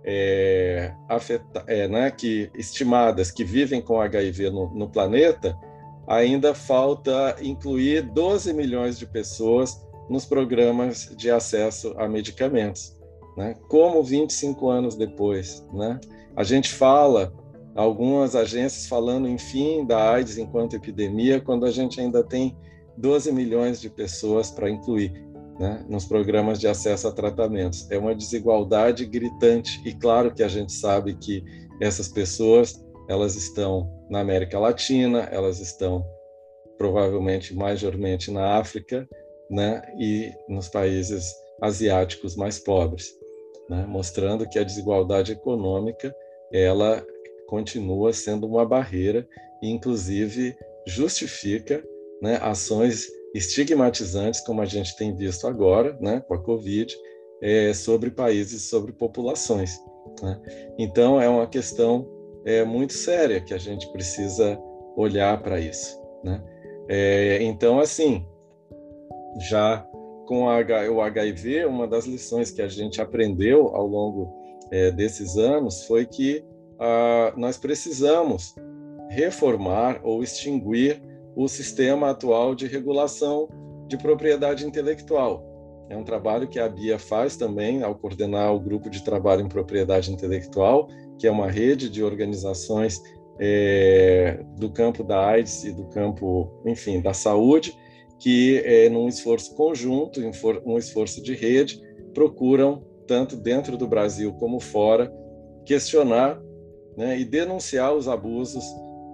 é, afeta, é, né, que estimadas que vivem com HIV no, no planeta, ainda falta incluir 12 milhões de pessoas nos programas de acesso a medicamentos né? Como 25 anos depois, né? A gente fala, algumas agências falando em fim da AIDS enquanto epidemia, quando a gente ainda tem 12 milhões de pessoas para incluir, né? Nos programas de acesso a tratamentos. É uma desigualdade gritante e claro que a gente sabe que essas pessoas, elas estão na América Latina, elas estão provavelmente majormente na África, né? E nos países asiáticos mais pobres né, mostrando que a desigualdade econômica ela continua sendo uma barreira e, inclusive, justifica né, ações estigmatizantes, como a gente tem visto agora, né, com a Covid, é, sobre países, sobre populações. Né? Então, é uma questão é, muito séria que a gente precisa olhar para isso. Né? É, então, assim, já com o HIV, uma das lições que a gente aprendeu ao longo é, desses anos foi que ah, nós precisamos reformar ou extinguir o sistema atual de regulação de propriedade intelectual. É um trabalho que a Bia faz também ao coordenar o grupo de trabalho em propriedade intelectual, que é uma rede de organizações é, do campo da AIDS e do campo, enfim, da saúde, que, é, num esforço conjunto, um esforço de rede, procuram, tanto dentro do Brasil como fora, questionar né, e denunciar os abusos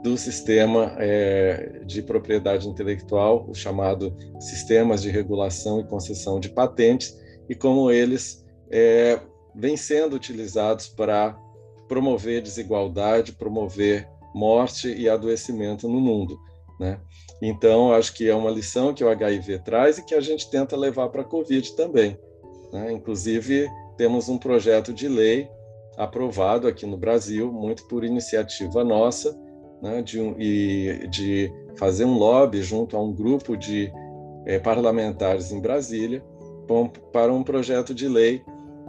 do sistema é, de propriedade intelectual, o chamado sistemas de regulação e concessão de patentes, e como eles é, vêm sendo utilizados para promover desigualdade, promover morte e adoecimento no mundo. Né? Então, acho que é uma lição que o HIV traz e que a gente tenta levar para a Covid também. Né? Inclusive, temos um projeto de lei aprovado aqui no Brasil, muito por iniciativa nossa, né? de, um, e, de fazer um lobby junto a um grupo de é, parlamentares em Brasília para um projeto de lei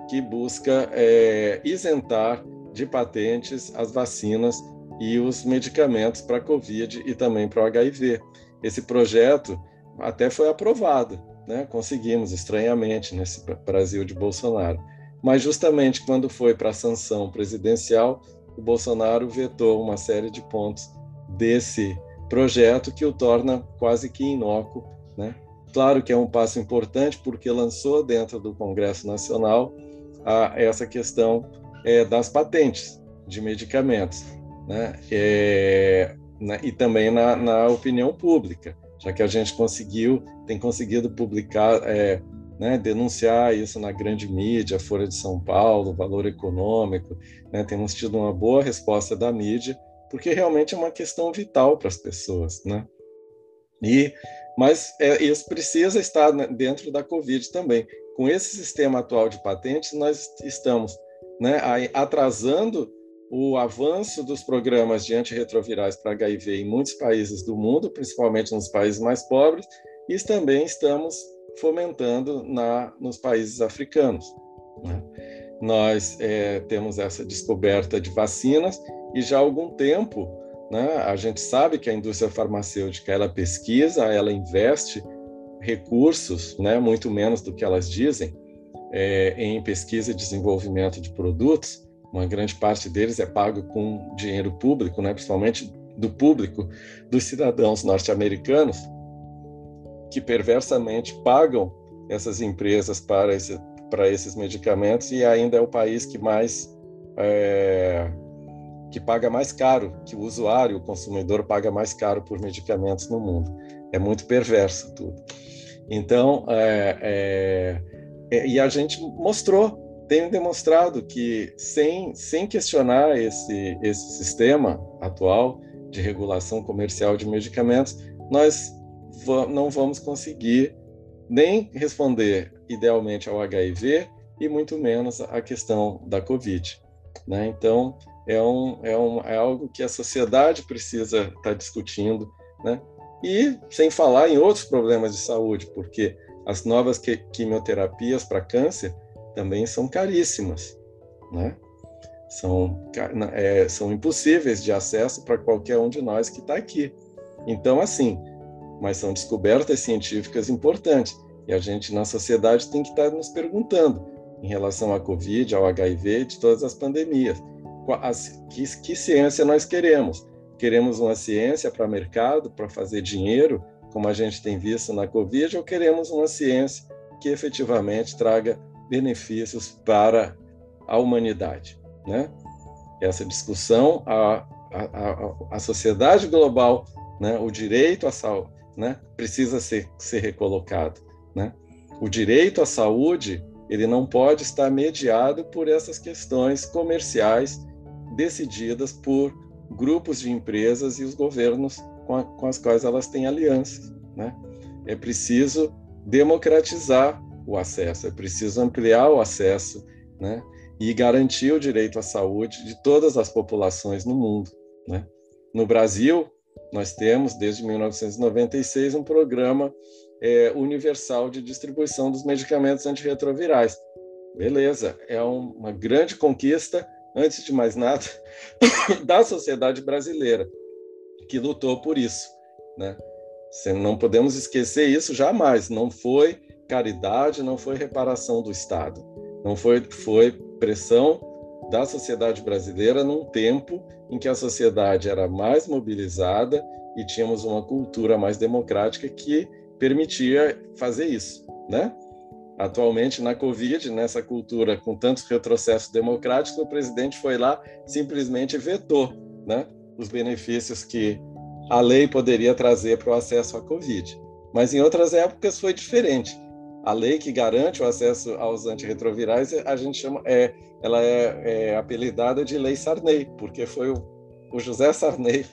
que busca é, isentar de patentes as vacinas e os medicamentos para a Covid e também para o HIV. Esse projeto até foi aprovado, né? conseguimos, estranhamente, nesse Brasil de Bolsonaro. Mas justamente quando foi para a sanção presidencial, o Bolsonaro vetou uma série de pontos desse projeto que o torna quase que inócuo. Né? Claro que é um passo importante porque lançou dentro do Congresso Nacional a, essa questão é, das patentes de medicamentos né? É, né? e também na, na, opinião pública, já que a gente conseguiu, tem conseguido publicar, é, né, denunciar isso na grande mídia, Folha de São Paulo, Valor Econômico, né, temos tido uma boa resposta da mídia, porque realmente é uma questão vital para as pessoas, né? E mas é, isso precisa estar dentro da Covid também. Com esse sistema atual de patentes, nós estamos né, atrasando o avanço dos programas de antirretrovirais para HIV em muitos países do mundo, principalmente nos países mais pobres, e também estamos fomentando na, nos países africanos. Né? Nós é, temos essa descoberta de vacinas e já há algum tempo né, a gente sabe que a indústria farmacêutica ela pesquisa, ela investe recursos, né, muito menos do que elas dizem, é, em pesquisa e desenvolvimento de produtos, uma grande parte deles é pago com dinheiro público, né, principalmente do público dos cidadãos norte-americanos, que perversamente pagam essas empresas para, esse, para esses medicamentos e ainda é o país que mais é, que paga mais caro, que o usuário, o consumidor paga mais caro por medicamentos no mundo. É muito perverso tudo. Então, é, é, é e a gente mostrou tenho demonstrado que, sem, sem questionar esse, esse sistema atual de regulação comercial de medicamentos, nós não vamos conseguir nem responder idealmente ao HIV e muito menos à questão da Covid. Né? Então, é, um, é, um, é algo que a sociedade precisa estar tá discutindo, né? e sem falar em outros problemas de saúde, porque as novas quimioterapias para câncer também são caríssimas, né? São, é, são impossíveis de acesso para qualquer um de nós que está aqui. Então, assim, mas são descobertas científicas importantes e a gente na sociedade tem que estar tá nos perguntando em relação à Covid, ao HIV, de todas as pandemias, que, que ciência nós queremos? Queremos uma ciência para mercado, para fazer dinheiro, como a gente tem visto na Covid, ou queremos uma ciência que efetivamente traga benefícios para a humanidade, né? Essa discussão, a, a, a, sociedade global, né? O direito à saúde, né? Precisa ser, ser recolocado, né? O direito à saúde, ele não pode estar mediado por essas questões comerciais decididas por grupos de empresas e os governos com, a, com as quais elas têm alianças, né? É preciso democratizar o acesso, é preciso ampliar o acesso, né? E garantir o direito à saúde de todas as populações no mundo, né? No Brasil, nós temos desde 1996 um programa é, universal de distribuição dos medicamentos antirretrovirais. Beleza, é um, uma grande conquista, antes de mais nada, da sociedade brasileira, que lutou por isso, né? Não podemos esquecer isso jamais. Não foi caridade, não foi reparação do Estado, não foi, foi pressão da sociedade brasileira num tempo em que a sociedade era mais mobilizada e tínhamos uma cultura mais democrática que permitia fazer isso, né? Atualmente, na Covid, nessa cultura com tantos retrocessos democráticos, o presidente foi lá simplesmente vetou né, os benefícios que a lei poderia trazer para o acesso à Covid. Mas em outras épocas foi diferente a lei que garante o acesso aos antirretrovirais, a gente chama, é, ela é, é apelidada de Lei Sarney, porque foi o, o José Sarney,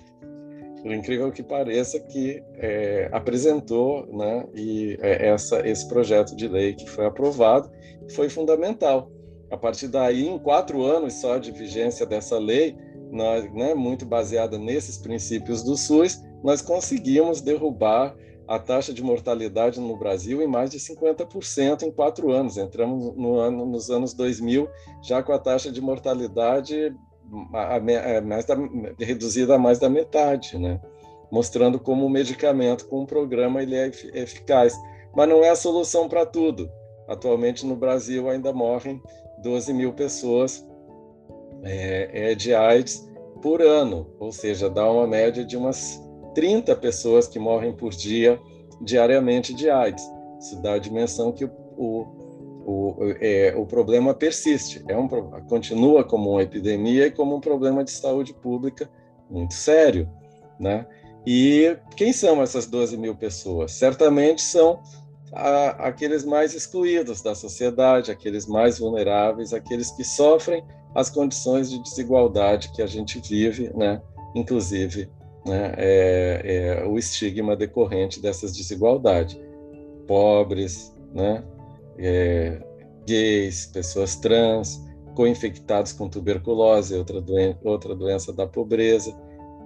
por incrível que pareça, que é, apresentou né, e, é, essa, esse projeto de lei que foi aprovado, foi fundamental. A partir daí, em quatro anos só de vigência dessa lei, nós, né, muito baseada nesses princípios do SUS, nós conseguimos derrubar a taxa de mortalidade no Brasil em mais de 50% em quatro anos. Entramos no ano, nos anos 2000 já com a taxa de mortalidade a, mais da, reduzida a mais da metade, né? mostrando como o medicamento com o programa ele é eficaz. Mas não é a solução para tudo. Atualmente no Brasil ainda morrem 12 mil pessoas é, é, de AIDS por ano, ou seja, dá uma média de umas 30 pessoas que morrem por dia diariamente de AIDS. Isso dá a dimensão que o, o, o, é, o problema persiste, é um, continua como uma epidemia e como um problema de saúde pública muito sério, né? E quem são essas 12 mil pessoas? Certamente são a, aqueles mais excluídos da sociedade, aqueles mais vulneráveis, aqueles que sofrem as condições de desigualdade que a gente vive, né? inclusive né? É, é, o estigma decorrente dessas desigualdades. Pobres, né? É, gays, pessoas trans, co-infectados com tuberculose, outra, doen outra doença da pobreza,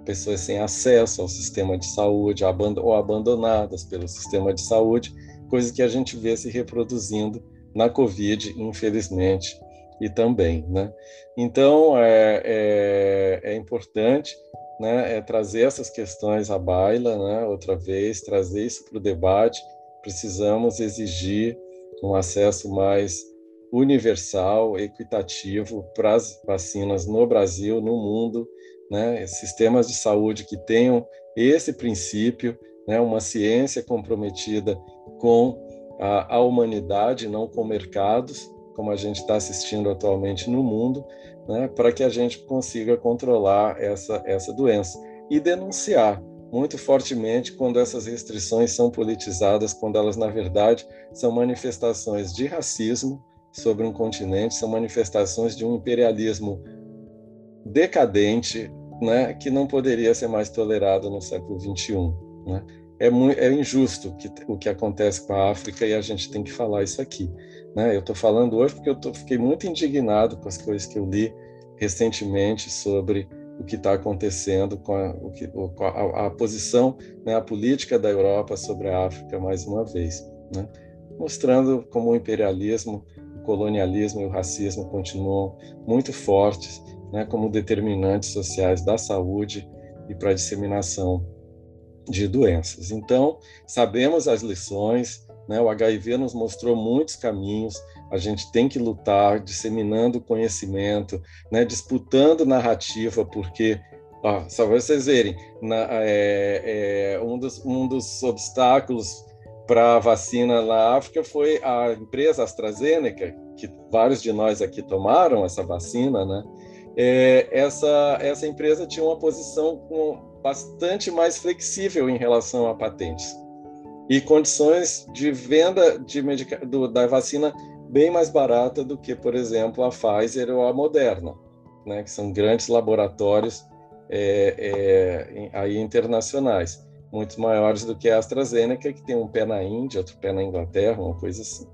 pessoas sem acesso ao sistema de saúde ou abandonadas pelo sistema de saúde, coisa que a gente vê se reproduzindo na Covid, infelizmente, e também. Né? Então, é, é, é importante né, é trazer essas questões à baila, né, outra vez, trazer isso para o debate. Precisamos exigir um acesso mais universal, equitativo para as vacinas no Brasil, no mundo, né, sistemas de saúde que tenham esse princípio, né, uma ciência comprometida com a, a humanidade, não com mercados, como a gente está assistindo atualmente no mundo, né, para que a gente consiga controlar essa, essa doença e denunciar muito fortemente quando essas restrições são politizadas, quando elas, na verdade, são manifestações de racismo sobre um continente, são manifestações de um imperialismo decadente, né, que não poderia ser mais tolerado no século XXI. Né? É, muito, é injusto que, o que acontece com a África e a gente tem que falar isso aqui. Né? Eu estou falando hoje porque eu tô, fiquei muito indignado com as coisas que eu li recentemente sobre o que está acontecendo com, a, que, a, a, posição, né, a política da Europa sobre a África mais uma vez, né? mostrando como o imperialismo, o colonialismo e o racismo continuam muito fortes, né, como determinantes sociais da saúde e para a disseminação de doenças. Então, sabemos as lições, né? O HIV nos mostrou muitos caminhos. A gente tem que lutar, disseminando conhecimento, né? disputando narrativa, porque só para vocês verem, na, é, é, um, dos, um dos obstáculos para a vacina na África foi a empresa AstraZeneca, que vários de nós aqui tomaram essa vacina, né? É, essa, essa empresa tinha uma posição com, bastante mais flexível em relação a patentes e condições de venda de medica... do, da vacina bem mais barata do que, por exemplo, a Pfizer ou a Moderna, né, que são grandes laboratórios é, é, aí internacionais, muito maiores do que a AstraZeneca, que tem um pé na Índia, outro pé na Inglaterra, uma coisa assim.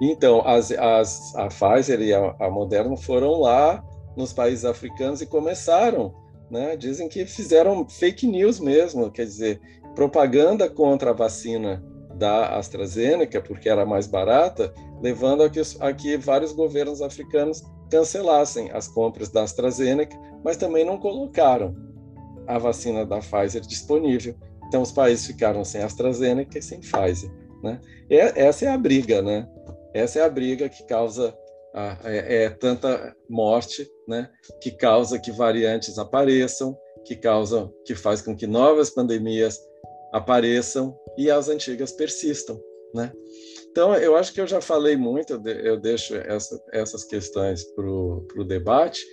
Então, as, as, a Pfizer e a, a Moderna foram lá nos países africanos e começaram né? Dizem que fizeram fake news mesmo, quer dizer, propaganda contra a vacina da AstraZeneca, porque era mais barata, levando a que, a que vários governos africanos cancelassem as compras da AstraZeneca, mas também não colocaram a vacina da Pfizer disponível. Então, os países ficaram sem AstraZeneca e sem Pfizer. Né? E essa é a briga, né? Essa é a briga que causa a, é, é, tanta morte, né? Que causa que variantes apareçam, que causam, que faz com que novas pandemias apareçam e as antigas persistam, né? Então, eu acho que eu já falei muito, eu deixo essa, essas questões para o debate,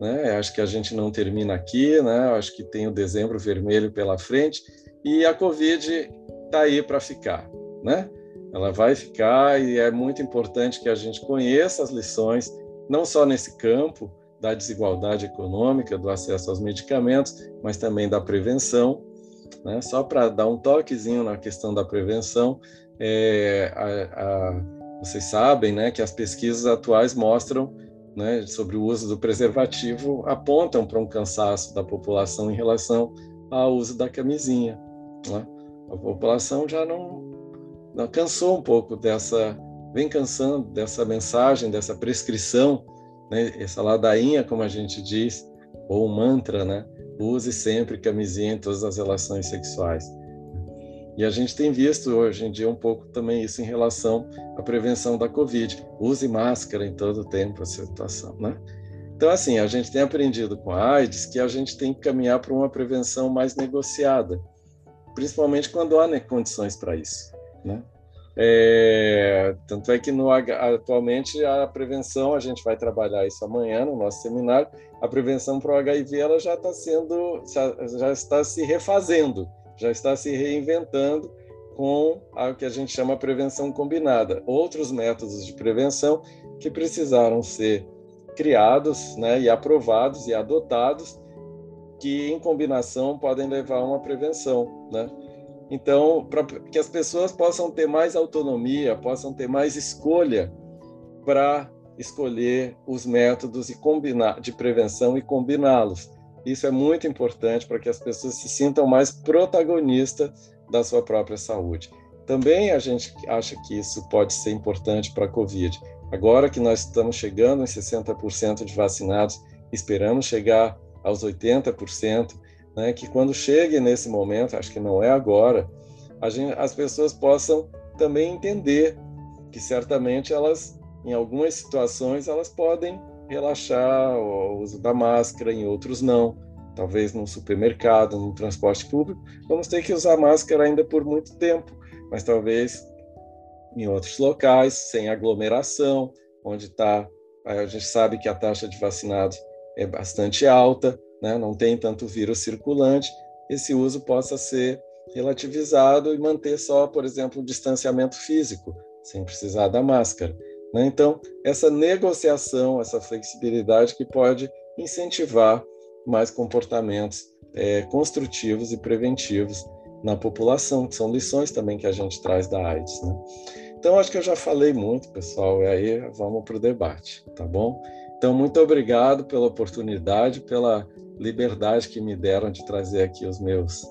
né? Acho que a gente não termina aqui, né? Acho que tem o dezembro vermelho pela frente e a Covid está aí para ficar, né? Ela vai ficar e é muito importante que a gente conheça as lições, não só nesse campo da desigualdade econômica, do acesso aos medicamentos, mas também da prevenção, né? Só para dar um toquezinho na questão da prevenção, é, a, a, vocês sabem né, que as pesquisas atuais mostram né, sobre o uso do preservativo apontam para um cansaço da população em relação ao uso da camisinha. Né? A população já não, não cansou um pouco dessa, vem cansando dessa mensagem, dessa prescrição, né, essa ladainha, como a gente diz, ou mantra, né? Use sempre camisinha em todas as relações sexuais. E a gente tem visto hoje em dia um pouco também isso em relação à prevenção da Covid. Use máscara em todo o tempo, a situação, né? Então, assim, a gente tem aprendido com a AIDS que a gente tem que caminhar para uma prevenção mais negociada, principalmente quando há né, condições para isso, né? É, tanto é que no, atualmente a prevenção, a gente vai trabalhar isso amanhã no nosso seminário, a prevenção para o HIV ela já está sendo, já, está se refazendo, já está se reinventando com o que a gente chama prevenção combinada. Outros métodos de prevenção que precisaram ser criados né, e aprovados e adotados, que em combinação podem levar a uma prevenção. Né? Então, para que as pessoas possam ter mais autonomia, possam ter mais escolha para escolher os métodos e combinar de prevenção e combiná-los. Isso é muito importante para que as pessoas se sintam mais protagonistas da sua própria saúde. Também a gente acha que isso pode ser importante para a Covid. Agora que nós estamos chegando em 60% de vacinados, esperamos chegar aos 80%, né, que quando chegue nesse momento, acho que não é agora, gente, as pessoas possam também entender que certamente elas, em algumas situações, elas podem relaxar o uso da máscara, em outros não. Talvez num supermercado, no transporte público, vamos ter que usar máscara ainda por muito tempo, mas talvez em outros locais, sem aglomeração, onde está, a gente sabe que a taxa de vacinados é bastante alta, né? não tem tanto vírus circulante, esse uso possa ser relativizado e manter só, por exemplo, o distanciamento físico, sem precisar da máscara. Né? Então, essa negociação, essa flexibilidade que pode incentivar mais comportamentos é, construtivos e preventivos na população, que são lições também que a gente traz da AIDS. Né? Então, acho que eu já falei muito, pessoal, e aí vamos para o debate, tá bom? Então, muito obrigado pela oportunidade, pela liberdade que me deram de trazer aqui os meus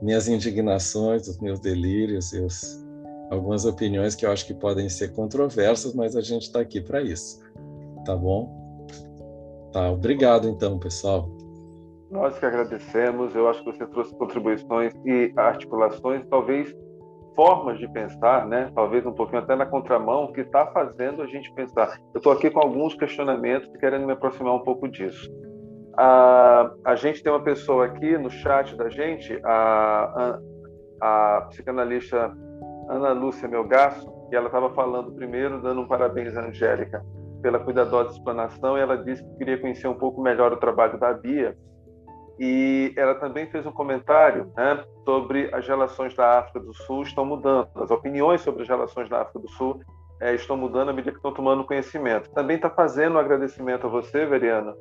minhas indignações, os meus delírios os, algumas opiniões que eu acho que podem ser controversas, mas a gente está aqui para isso, tá bom? Tá, obrigado então, pessoal. Nós que agradecemos, eu acho que você trouxe contribuições e articulações, talvez formas de pensar, né? Talvez um pouquinho até na contramão, que está fazendo a gente pensar. Eu estou aqui com alguns questionamentos, querendo me aproximar um pouco disso. A, a gente tem uma pessoa aqui no chat da gente, a, a, a psicanalista Ana Lúcia Melgaço, e ela estava falando primeiro, dando um parabéns à Angélica pela cuidadosa explanação, e ela disse que queria conhecer um pouco melhor o trabalho da Bia, e ela também fez um comentário né, sobre as relações da África do Sul estão mudando, as opiniões sobre as relações da África do Sul é, estão mudando à medida que estão tomando conhecimento. Também está fazendo um agradecimento a você, Veriana,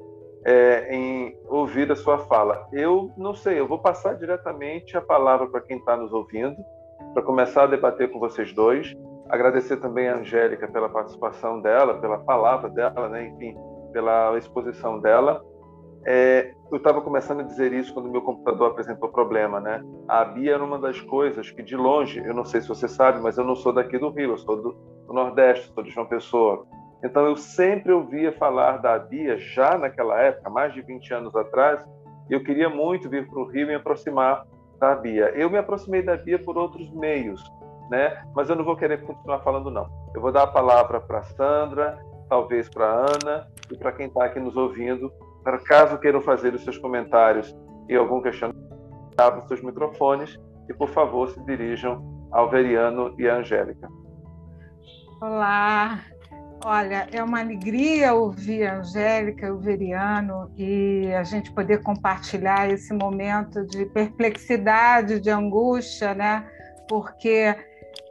é, em ouvir a sua fala. Eu não sei, eu vou passar diretamente a palavra para quem está nos ouvindo, para começar a debater com vocês dois. Agradecer também a Angélica pela participação dela, pela palavra dela, né? enfim, pela exposição dela. É, eu estava começando a dizer isso quando meu computador apresentou problema, né? A Bia era uma das coisas que, de longe, eu não sei se você sabe, mas eu não sou daqui do Rio, eu sou do, do Nordeste, sou de João Pessoa. Então eu sempre ouvia falar da Bia já naquela época, mais de 20 anos atrás, e eu queria muito vir para o Rio e me aproximar da Bia. Eu me aproximei da Bia por outros meios, né? Mas eu não vou querer continuar falando não. Eu vou dar a palavra para Sandra, talvez para Ana e para quem está aqui nos ouvindo, para caso queiram fazer os seus comentários e algum questionamento, abram seus microfones e por favor se dirijam ao Veriano e à Angélica. Olá, Olha, é uma alegria ouvir a Angélica e o Veriano e a gente poder compartilhar esse momento de perplexidade, de angústia, né? Porque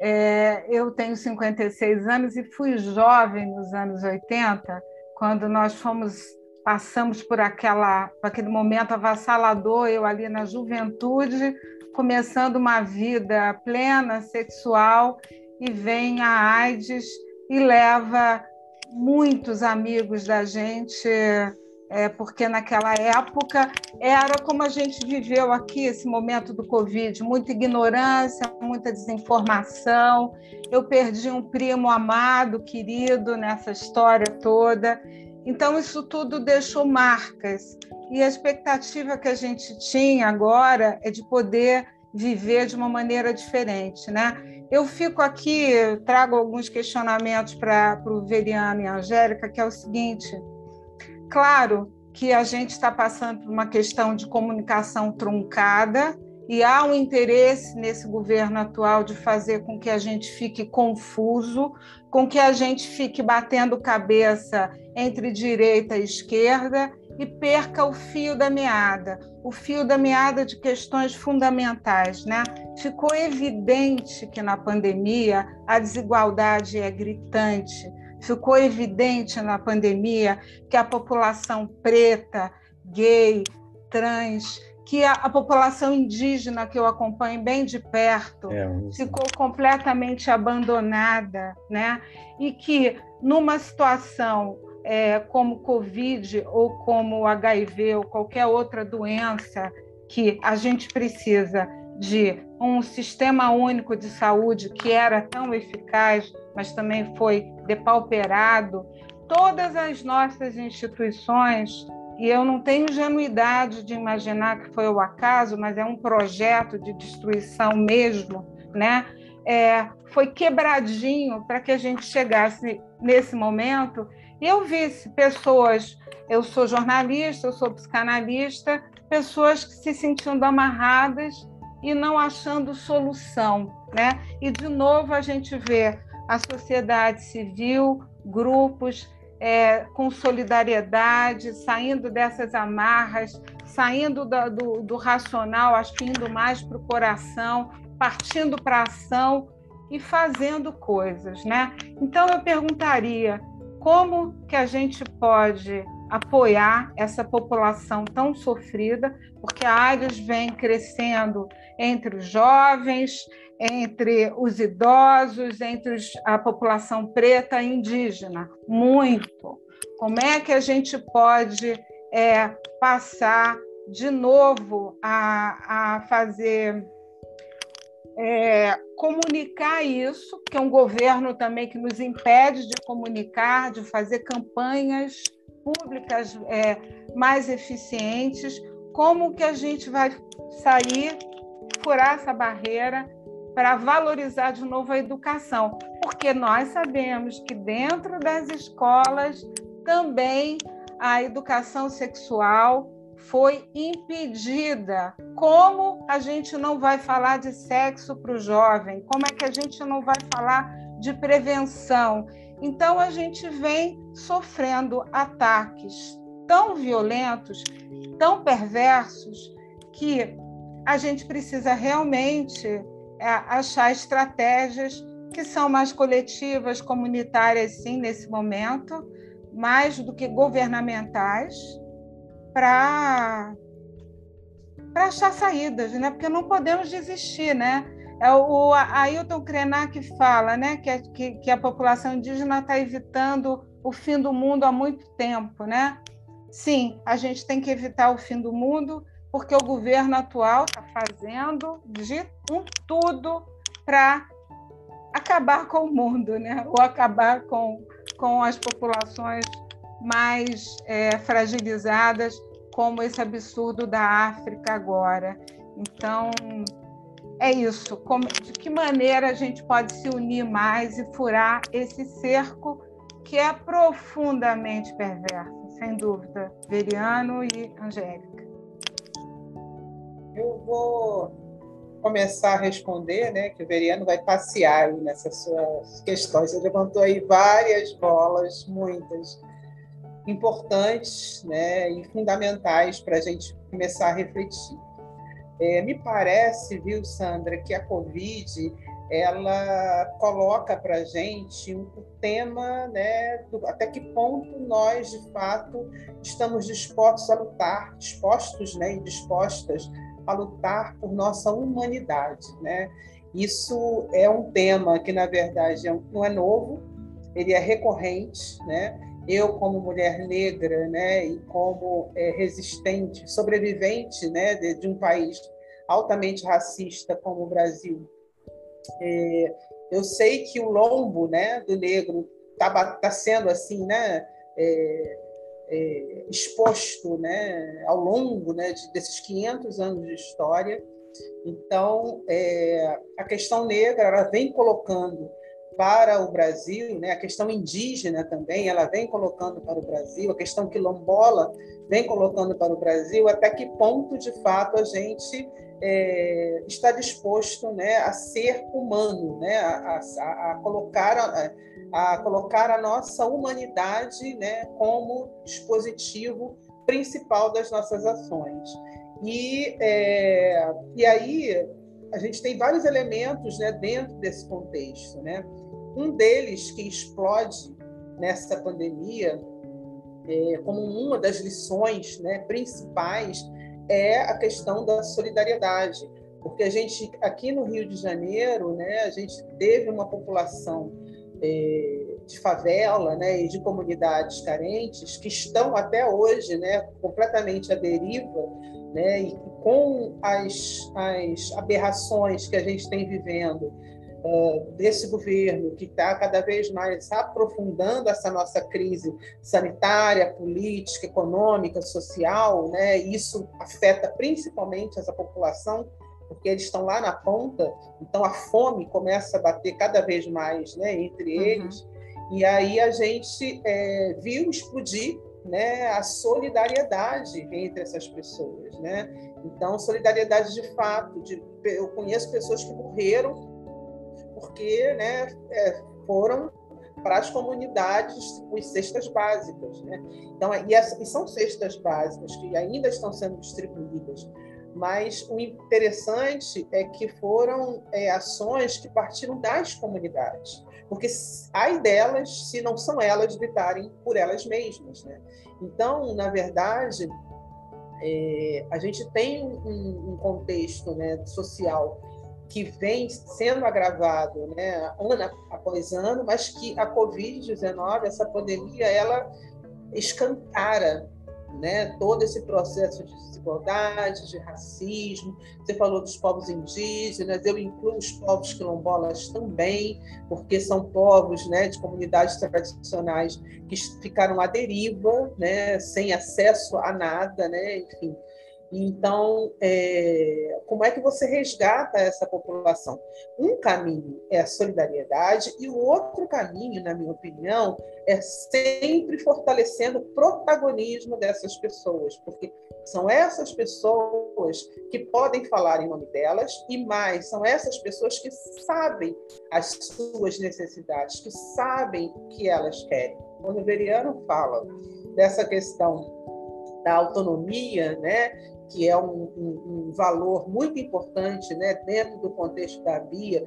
é, eu tenho 56 anos e fui jovem nos anos 80, quando nós fomos passamos por aquela por aquele momento avassalador, eu ali na juventude, começando uma vida plena sexual e vem a AIDS e leva muitos amigos da gente, é, porque naquela época era como a gente viveu aqui, esse momento do Covid, muita ignorância, muita desinformação. Eu perdi um primo amado, querido nessa história toda. Então, isso tudo deixou marcas. E a expectativa que a gente tinha agora é de poder viver de uma maneira diferente. Né? Eu fico aqui, trago alguns questionamentos para o Veriano e a Angélica, que é o seguinte: claro que a gente está passando por uma questão de comunicação truncada, e há um interesse nesse governo atual de fazer com que a gente fique confuso, com que a gente fique batendo cabeça entre direita e esquerda e perca o fio da meada, o fio da meada de questões fundamentais, né? Ficou evidente que na pandemia a desigualdade é gritante. Ficou evidente na pandemia que a população preta, gay, trans, que a, a, população indígena que eu acompanho bem de perto é, ficou completamente abandonada, né? E que numa situação é, como Covid ou como HIV ou qualquer outra doença que a gente precisa de um sistema único de saúde que era tão eficaz, mas também foi depauperado, todas as nossas instituições e eu não tenho ingenuidade de imaginar que foi o acaso, mas é um projeto de destruição mesmo, né? É, foi quebradinho para que a gente chegasse nesse momento eu visse pessoas. Eu sou jornalista, eu sou psicanalista, pessoas que se sentindo amarradas e não achando solução, né? E de novo a gente vê a sociedade civil, grupos é, com solidariedade, saindo dessas amarras, saindo da, do, do, racional, acho que indo mais para o coração, partindo para a ação e fazendo coisas, né? Então eu perguntaria como que a gente pode apoiar essa população tão sofrida, porque a AIDS vem crescendo entre os jovens, entre os idosos, entre a população preta e indígena, muito. Como é que a gente pode é, passar de novo a, a fazer é, comunicar isso, que é um governo também que nos impede de comunicar, de fazer campanhas públicas é, mais eficientes, como que a gente vai sair, furar essa barreira para valorizar de novo a educação, porque nós sabemos que dentro das escolas também a educação sexual foi impedida. Como a gente não vai falar de sexo para o jovem? Como é que a gente não vai falar de prevenção? Então a gente vem sofrendo ataques tão violentos, tão perversos, que a gente precisa realmente é achar estratégias que são mais coletivas, comunitárias, sim, nesse momento, mais do que governamentais, para para achar saídas, né? Porque não podemos desistir, né? É o Ailton Krenak fala, né, que, a, que, que a população indígena está evitando o fim do mundo há muito tempo, né? Sim, a gente tem que evitar o fim do mundo, porque o governo atual está fazendo de um tudo para acabar com o mundo, né? ou acabar com, com as populações mais é, fragilizadas, como esse absurdo da África agora. Então, é isso. Como, de que maneira a gente pode se unir mais e furar esse cerco que é profundamente perverso, sem dúvida, Veriano e Angélica. Eu vou começar a responder, né, que o Veriano vai passear nessas suas questões. Ele levantou aí várias bolas, muitas, importantes né, e fundamentais para a gente começar a refletir. É, me parece, viu, Sandra, que a Covid ela coloca para a gente um tema, né, do, até que ponto nós, de fato, estamos dispostos a lutar, dispostos né, e dispostas a lutar por nossa humanidade. Né? Isso é um tema que, na verdade, é não é novo, ele é recorrente. Né? Eu, como mulher negra né, e como é, resistente, sobrevivente né, de, de, um país altamente racista como o Brasil, é, eu sei que o lombo né, do negro está tá sendo assim, né, é, é, exposto né, ao longo né, de, desses 500 anos de história. Então, é, a questão negra ela vem colocando para o Brasil, né, a questão indígena também, ela vem colocando para o Brasil, a questão quilombola vem colocando para o Brasil, até que ponto, de fato, a gente é, está disposto né, a ser humano, né, a, a, a colocar, a, a, colocar a nossa humanidade né, como dispositivo principal das nossas ações. E, é, e aí a gente tem vários elementos né, dentro desse contexto. Né? Um deles que explode nessa pandemia, é, como uma das lições né, principais, é a questão da solidariedade, porque a gente aqui no Rio de Janeiro, né, a gente teve uma população é, de favela, né, e de comunidades carentes que estão até hoje, né, completamente à deriva, né, e com as, as aberrações que a gente tem vivendo desse governo, que está cada vez mais aprofundando essa nossa crise sanitária, política, econômica, social, né? isso afeta principalmente essa população, porque eles estão lá na ponta, então a fome começa a bater cada vez mais né, entre uhum. eles, e aí a gente é, viu explodir né, a solidariedade entre essas pessoas, né? Então, solidariedade de fato, de, eu conheço pessoas que morreram porque né, é, foram para as comunidades com cestas básicas. Né? Então, e, e são cestas básicas que ainda estão sendo distribuídas. Mas o interessante é que foram é, ações que partiram das comunidades, porque ai delas se não são elas lutarem por elas mesmas. Né? Então, na verdade, é, a gente tem um, um contexto né, social que vem sendo agravado né, ano após ano, mas que a Covid-19, essa pandemia, ela escancara né, todo esse processo de desigualdade, de racismo. Você falou dos povos indígenas, eu incluo os povos quilombolas também, porque são povos né, de comunidades tradicionais que ficaram à deriva, né, sem acesso a nada, né, enfim. Então, é, como é que você resgata essa população? Um caminho é a solidariedade e o outro caminho, na minha opinião, é sempre fortalecendo o protagonismo dessas pessoas, porque são essas pessoas que podem falar em nome delas e mais, são essas pessoas que sabem as suas necessidades, que sabem o que elas querem. O Veriano fala dessa questão da autonomia, né, que é um, um, um, valor muito importante né, dentro do contexto da BIA,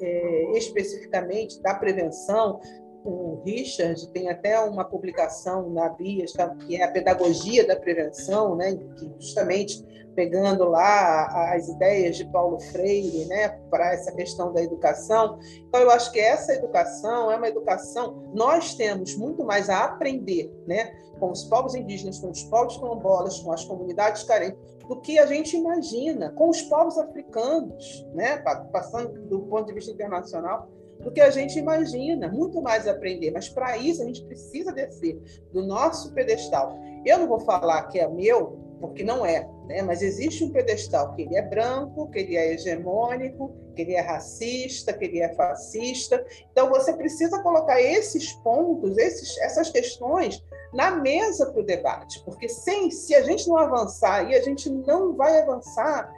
é, especificamente da prevenção. O Richard tem até uma publicação na BIA, que é a Pedagogia da Prevenção, né, que justamente pegando lá as ideias de Paulo Freire né, para essa questão da educação. Então, eu acho que essa educação é uma educação, nós temos muito mais a aprender né, com os povos indígenas, com os povos quilombolas, com as comunidades carentes, do que a gente imagina, com os povos africanos, né, passando do ponto de vista internacional, do que a gente imagina, muito mais aprender. Mas para isso a gente precisa descer do nosso pedestal. Eu não vou falar que é meu, porque não é, né? mas existe um pedestal que ele é branco, que ele é hegemônico, que ele é racista, que ele é fascista. Então você precisa colocar esses pontos, esses, essas questões na mesa para o debate, porque sem, se a gente não avançar, e a gente não vai avançar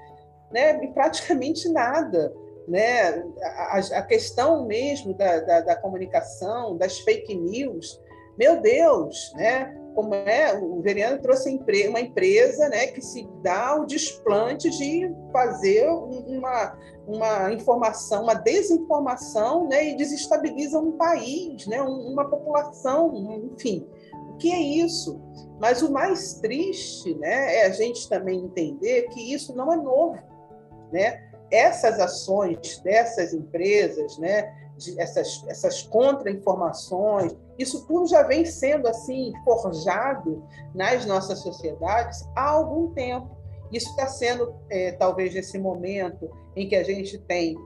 né, em praticamente nada. Né? A, a questão mesmo da, da, da comunicação, das fake news, meu Deus, né? como é, o Veriano trouxe uma empresa né, que se dá o desplante de fazer uma, uma informação, uma desinformação né, e desestabiliza um país, né, uma população, enfim. O que é isso? Mas o mais triste né, é a gente também entender que isso não é novo. Né? Essas ações dessas empresas, né, de essas, essas contra-informações, isso tudo já vem sendo assim forjado nas nossas sociedades há algum tempo. Isso está sendo, é, talvez, nesse momento em que a gente tem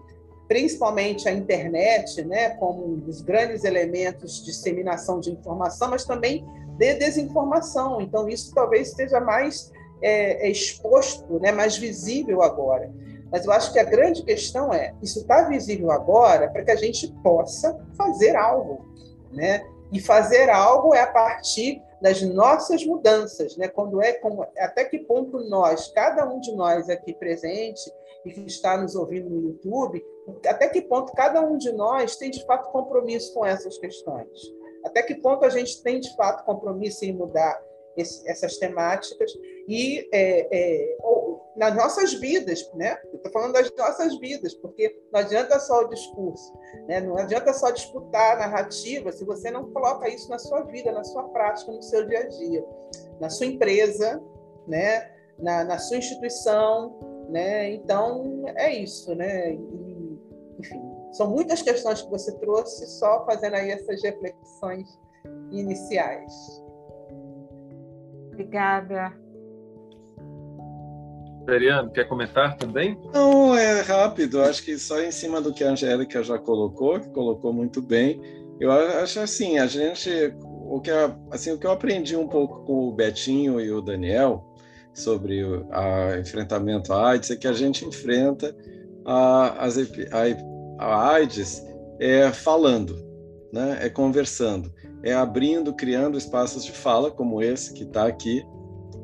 principalmente a internet, né, como um dos grandes elementos de disseminação de informação, mas também de desinformação. Então, isso talvez esteja mais é, é exposto, né, mais visível agora. Mas eu acho que a grande questão é: isso está visível agora para que a gente possa fazer algo. Né? E fazer algo é a partir das nossas mudanças, né? Quando é como, até que ponto nós, cada um de nós aqui presente e que está nos ouvindo no YouTube, até que ponto cada um de nós tem de fato compromisso com essas questões? Até que ponto a gente tem de fato compromisso em mudar esse, essas temáticas e é, é, ou, nas nossas vidas, né? Estou falando das nossas vidas, porque não adianta só o discurso, né? Não adianta só disputar a narrativa se você não coloca isso na sua vida, na sua prática, no seu dia a dia, na sua empresa, né? Na, na sua instituição, né? Então é isso, né? E, enfim, são muitas questões que você trouxe, só fazendo aí essas reflexões iniciais. Obrigada. Veriano, quer comentar também? Não, é rápido. Acho que só em cima do que a Angélica já colocou, que colocou muito bem. Eu acho assim, a gente, o que assim, o que eu aprendi um pouco com o Betinho e o Daniel sobre o enfrentamento à AIDS é que a gente enfrenta a, as, a, a AIDS é falando, né? É conversando é abrindo, criando espaços de fala, como esse que está aqui,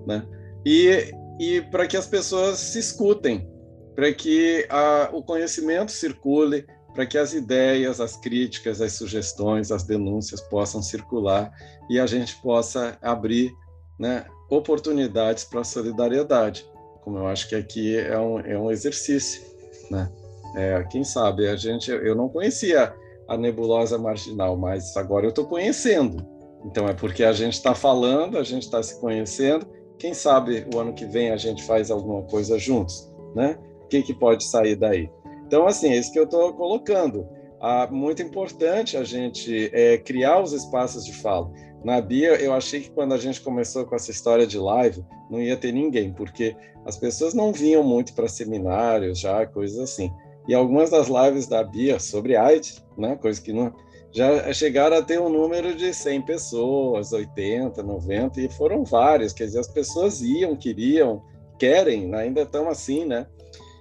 né? E, e para que as pessoas se escutem, para que a, o conhecimento circule, para que as ideias, as críticas, as sugestões, as denúncias possam circular e a gente possa abrir né, oportunidades para a solidariedade, como eu acho que aqui é um, é um exercício. Né? É, quem sabe, a gente, eu não conhecia a nebulosa marginal, mas agora eu estou conhecendo. Então é porque a gente está falando, a gente está se conhecendo. Quem sabe o ano que vem a gente faz alguma coisa juntos, né? O que, que pode sair daí? Então, assim, é isso que eu estou colocando. Ah, muito importante a gente é, criar os espaços de fala. Na Bia, eu achei que quando a gente começou com essa história de live, não ia ter ninguém, porque as pessoas não vinham muito para seminários já, coisas assim. E algumas das lives da Bia sobre AIDS, né, coisa que não já chegaram a ter um número de 100 pessoas, 80, 90, e foram várias, quer dizer, as pessoas iam, queriam, querem, né, ainda estão assim, né?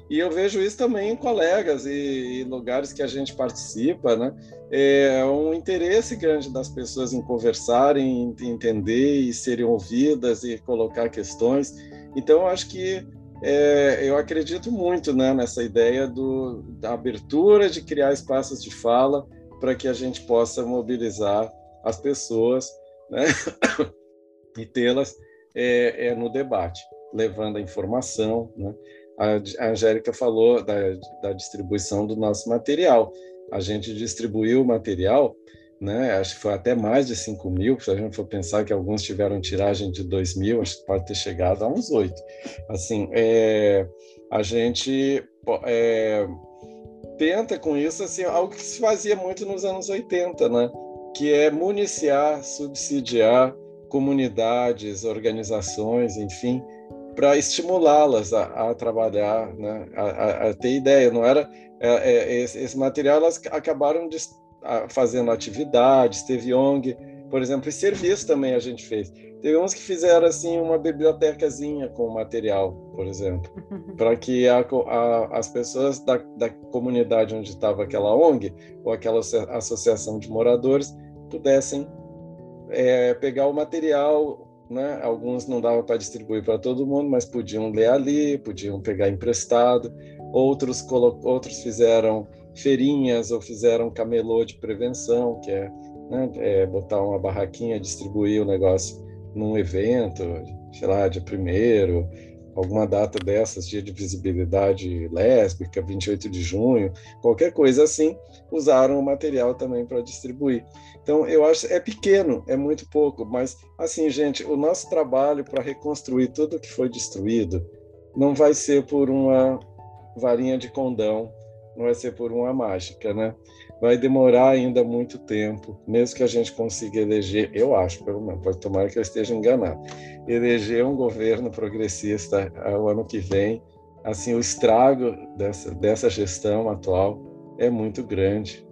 E eu vejo isso também em colegas e, e lugares que a gente participa, né? É um interesse grande das pessoas em conversarem, em entender e serem ouvidas e colocar questões. Então, acho que é, eu acredito muito né, nessa ideia do, da abertura de criar espaços de fala para que a gente possa mobilizar as pessoas né, e tê-las é, é, no debate, levando a informação. Né? A, Angélica falou da, da distribuição do nosso material. A gente distribuiu o material né? Acho que foi até mais de 5 mil, se a gente for pensar que alguns tiveram tiragem de 2 mil, acho que pode ter chegado a uns 8. Assim, é, a gente é, tenta com isso assim, algo que se fazia muito nos anos 80, né? que é municiar, subsidiar comunidades, organizações, enfim, para estimulá-las a, a, trabalhar, né? a, a, a, ter ideia. Não era é, é, esse, esse material elas acabaram de fazendo atividades, teve ONG, por exemplo, e serviço também a gente fez. Teve uns que fizeram assim uma bibliotecazinha com material, por exemplo, para que a, a, as pessoas da, da comunidade onde estava aquela ONG ou aquela associação de moradores pudessem é, pegar o material, né? Alguns não dava para distribuir para todo mundo, mas podiam ler ali, podiam pegar emprestado. Outros outros fizeram feirinhas ou fizeram camelô de prevenção, que é, né, é botar uma barraquinha, distribuir o negócio num evento, sei lá, de primeiro, alguma data dessas, dia de visibilidade lésbica, 28 de junho, qualquer coisa assim, usaram o material também para distribuir. Então, eu acho é pequeno, é muito pouco, mas assim, gente, o nosso trabalho para reconstruir tudo que foi destruído não vai ser por uma varinha de condão não vai ser por uma mágica, né? Vai demorar ainda muito tempo, mesmo que a gente consiga eleger, eu acho, pelo menos, pode tomar que eu esteja enganado, eleger um governo progressista o ano que vem, assim, o estrago dessa, dessa gestão atual é muito grande,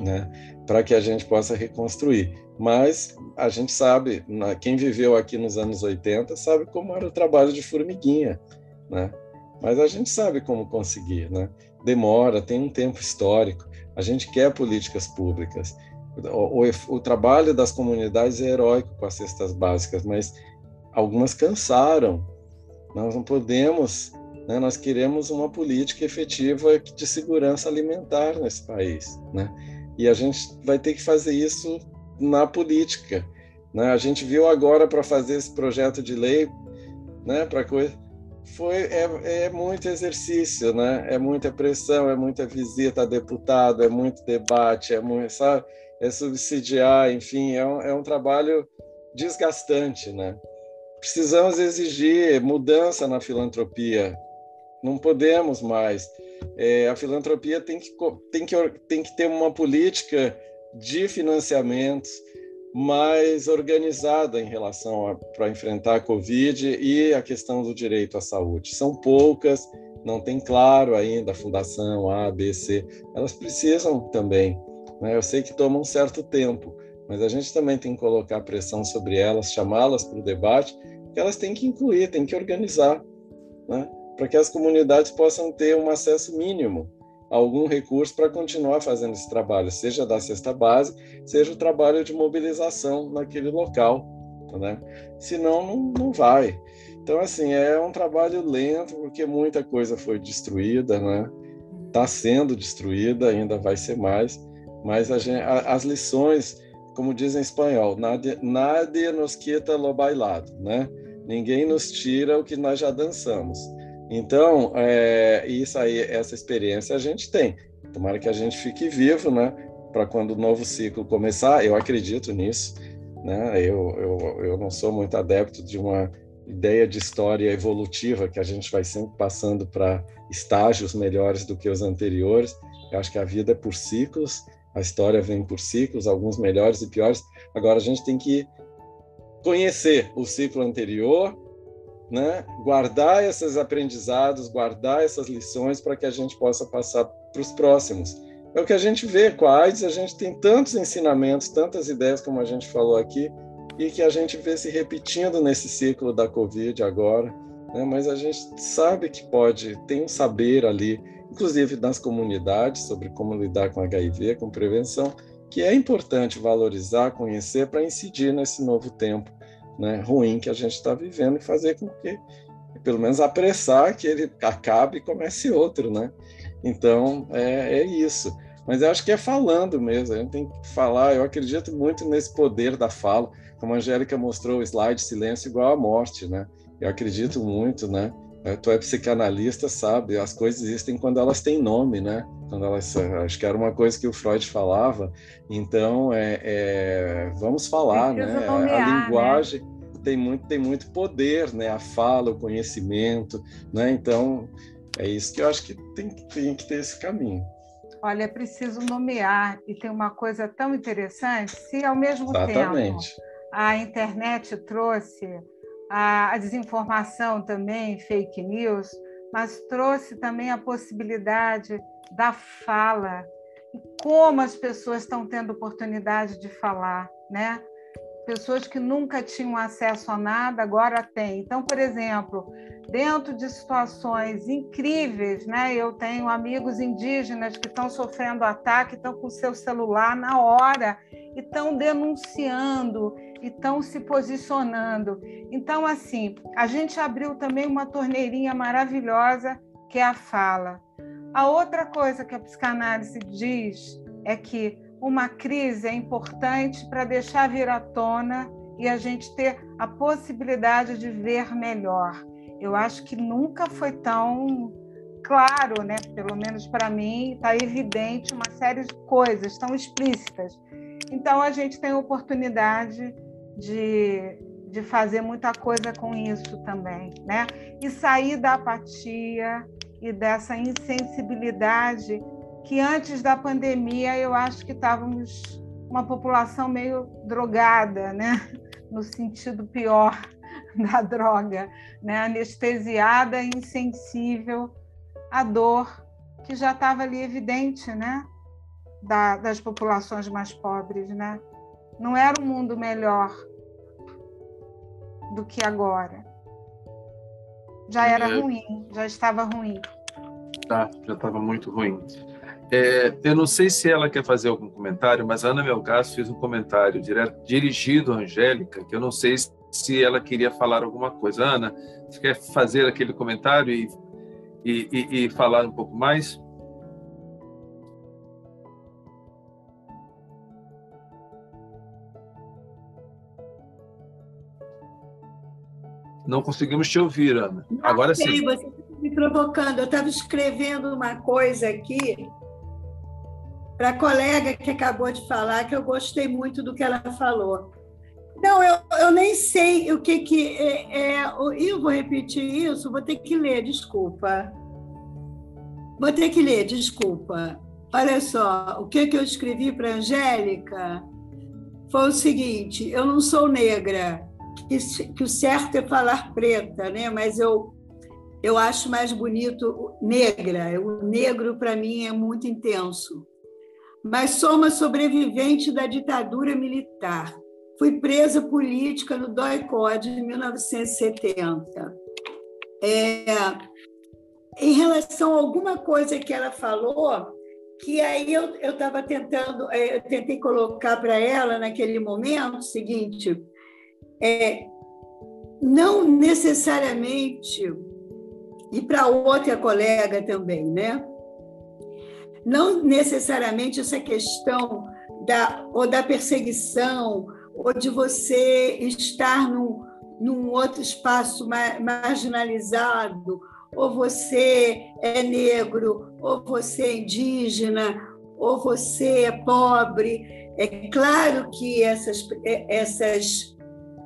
né? para que a gente possa reconstruir. Mas a gente sabe, quem viveu aqui nos anos 80 sabe como era o trabalho de formiguinha, né? Mas a gente sabe como conseguir, né? Demora, tem um tempo histórico. A gente quer políticas públicas. O, o, o trabalho das comunidades é heróico com as cestas básicas, mas algumas cansaram. Nós não podemos, né? nós queremos uma política efetiva de segurança alimentar nesse país, né? E a gente vai ter que fazer isso na política, né? A gente viu agora para fazer esse projeto de lei, né? Para coisa foi é, é muito exercício, né? É muita pressão, é muita visita a deputado, é muito debate, é muito, sabe? É subsidiar, enfim, é um, é um trabalho desgastante, né? Precisamos exigir mudança na filantropia. Não podemos mais. É, a filantropia tem que, tem, que, tem que ter uma política de financiamentos mais organizada em relação para enfrentar a Covid e a questão do direito à saúde. São poucas, não tem claro ainda a fundação A, B, C. Elas precisam também. Né? Eu sei que toma um certo tempo, mas a gente também tem que colocar pressão sobre elas, chamá-las para o debate que elas têm que incluir, têm que organizar, né? para que as comunidades possam ter um acesso mínimo algum recurso para continuar fazendo esse trabalho, seja da cesta base, seja o trabalho de mobilização naquele local, né? Senão não, não vai. Então assim é um trabalho lento porque muita coisa foi destruída, né? Está sendo destruída, ainda vai ser mais, mas gente, as lições, como dizem em espanhol, nada, nada nos quita lo bailado, né? Ninguém nos tira o que nós já dançamos. Então, é, isso aí, essa experiência a gente tem. Tomara que a gente fique vivo, né? Para quando o novo ciclo começar, eu acredito nisso. Né? Eu, eu, eu não sou muito adepto de uma ideia de história evolutiva, que a gente vai sempre passando para estágios melhores do que os anteriores. Eu acho que a vida é por ciclos, a história vem por ciclos, alguns melhores e piores. Agora a gente tem que conhecer o ciclo anterior, né? guardar esses aprendizados, guardar essas lições para que a gente possa passar para os próximos. É o que a gente vê com a AIDS, a gente tem tantos ensinamentos, tantas ideias, como a gente falou aqui, e que a gente vê se repetindo nesse ciclo da Covid agora, né? mas a gente sabe que pode, tem um saber ali, inclusive nas comunidades, sobre como lidar com HIV, com prevenção, que é importante valorizar, conhecer para incidir nesse novo tempo né, ruim que a gente está vivendo e fazer com que, pelo menos, apressar que ele acabe e comece outro, né? Então, é, é isso. Mas eu acho que é falando mesmo, a gente tem que falar. Eu acredito muito nesse poder da fala, como a Angélica mostrou o slide Silêncio igual à morte, né? Eu acredito muito, né? É, tu é psicanalista, sabe? As coisas existem quando elas têm nome, né? Quando elas, acho que era uma coisa que o Freud falava. Então, é, é vamos falar, né? Nomear, a né? linguagem né? tem muito tem muito poder, né? A fala, o conhecimento, né? Então, é isso que eu acho que tem, tem que ter esse caminho. Olha, é preciso nomear e tem uma coisa tão interessante. Se ao mesmo Exatamente. tempo a internet trouxe a, desinformação também, fake news, mas trouxe também a possibilidade da fala e como as pessoas estão tendo oportunidade de falar, né? Pessoas que nunca tinham acesso a nada agora têm. Então, por exemplo, dentro de situações incríveis, né? Eu tenho amigos indígenas que estão sofrendo ataque, estão com seu celular na hora e estão denunciando e estão se posicionando. Então, assim, a gente abriu também uma torneirinha maravilhosa que é a fala. A outra coisa que a psicanálise diz é que uma crise é importante para deixar vir à tona e a gente ter a possibilidade de ver melhor. Eu acho que nunca foi tão claro, né? Pelo menos para mim, está evidente uma série de coisas tão explícitas. Então a gente tem a oportunidade de, de fazer muita coisa com isso também, né? E sair da apatia e dessa insensibilidade que antes da pandemia eu acho que estávamos uma população meio drogada, né? No sentido pior da droga, né? Anestesiada, insensível à dor que já estava ali evidente, né? da, das populações mais pobres, né? Não era um mundo melhor do que agora. Já era é... ruim, já estava ruim. Tá, já estava muito ruim. É, eu não sei se ela quer fazer algum comentário, mas a Ana Melgaço fez um comentário direto, dirigido à Angélica, que eu não sei se ela queria falar alguma coisa. Ana, você quer fazer aquele comentário e, e, e, e falar um pouco mais? Não conseguimos te ouvir, Ana. Agora sim. Você está me provocando. Eu estava escrevendo uma coisa aqui para a colega que acabou de falar, que eu gostei muito do que ela falou. Não, eu, eu nem sei o que que é, é. Eu vou repetir isso, vou ter que ler, desculpa. Vou ter que ler, desculpa. Olha só, o que, que eu escrevi para a Angélica foi o seguinte: eu não sou negra, que, que o certo é falar preta, né? mas eu, eu acho mais bonito negra. O negro, para mim, é muito intenso. Mas sou uma sobrevivente da ditadura militar. Fui presa política no DOI-COD em 1970. É, em relação a alguma coisa que ela falou, que aí eu estava tentando, é, eu tentei colocar para ela naquele momento seguinte, é, não necessariamente, e para outra colega também, né? Não necessariamente essa questão da, ou da perseguição, ou de você estar num, num outro espaço marginalizado, ou você é negro, ou você é indígena, ou você é pobre. É claro que essas, essas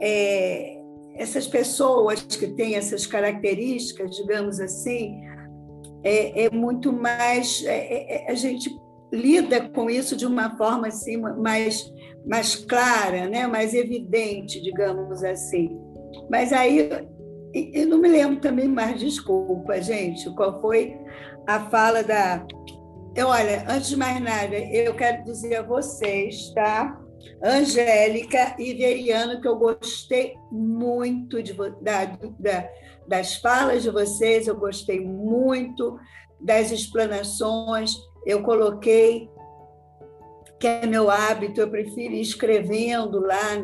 é, essas pessoas que têm essas características, digamos assim, é, é muito mais. É, é, é, a gente lida com isso de uma forma assim, mais, mais clara, né? mais evidente, digamos assim. Mas aí eu não me lembro também mais, desculpa, gente, qual foi a fala da. Eu, olha, antes de mais nada, eu quero dizer a vocês, tá? Angélica e Veriano, que eu gostei muito de, da, da, das falas de vocês, eu gostei muito das explanações. Eu coloquei que é meu hábito, eu prefiro ir escrevendo lá,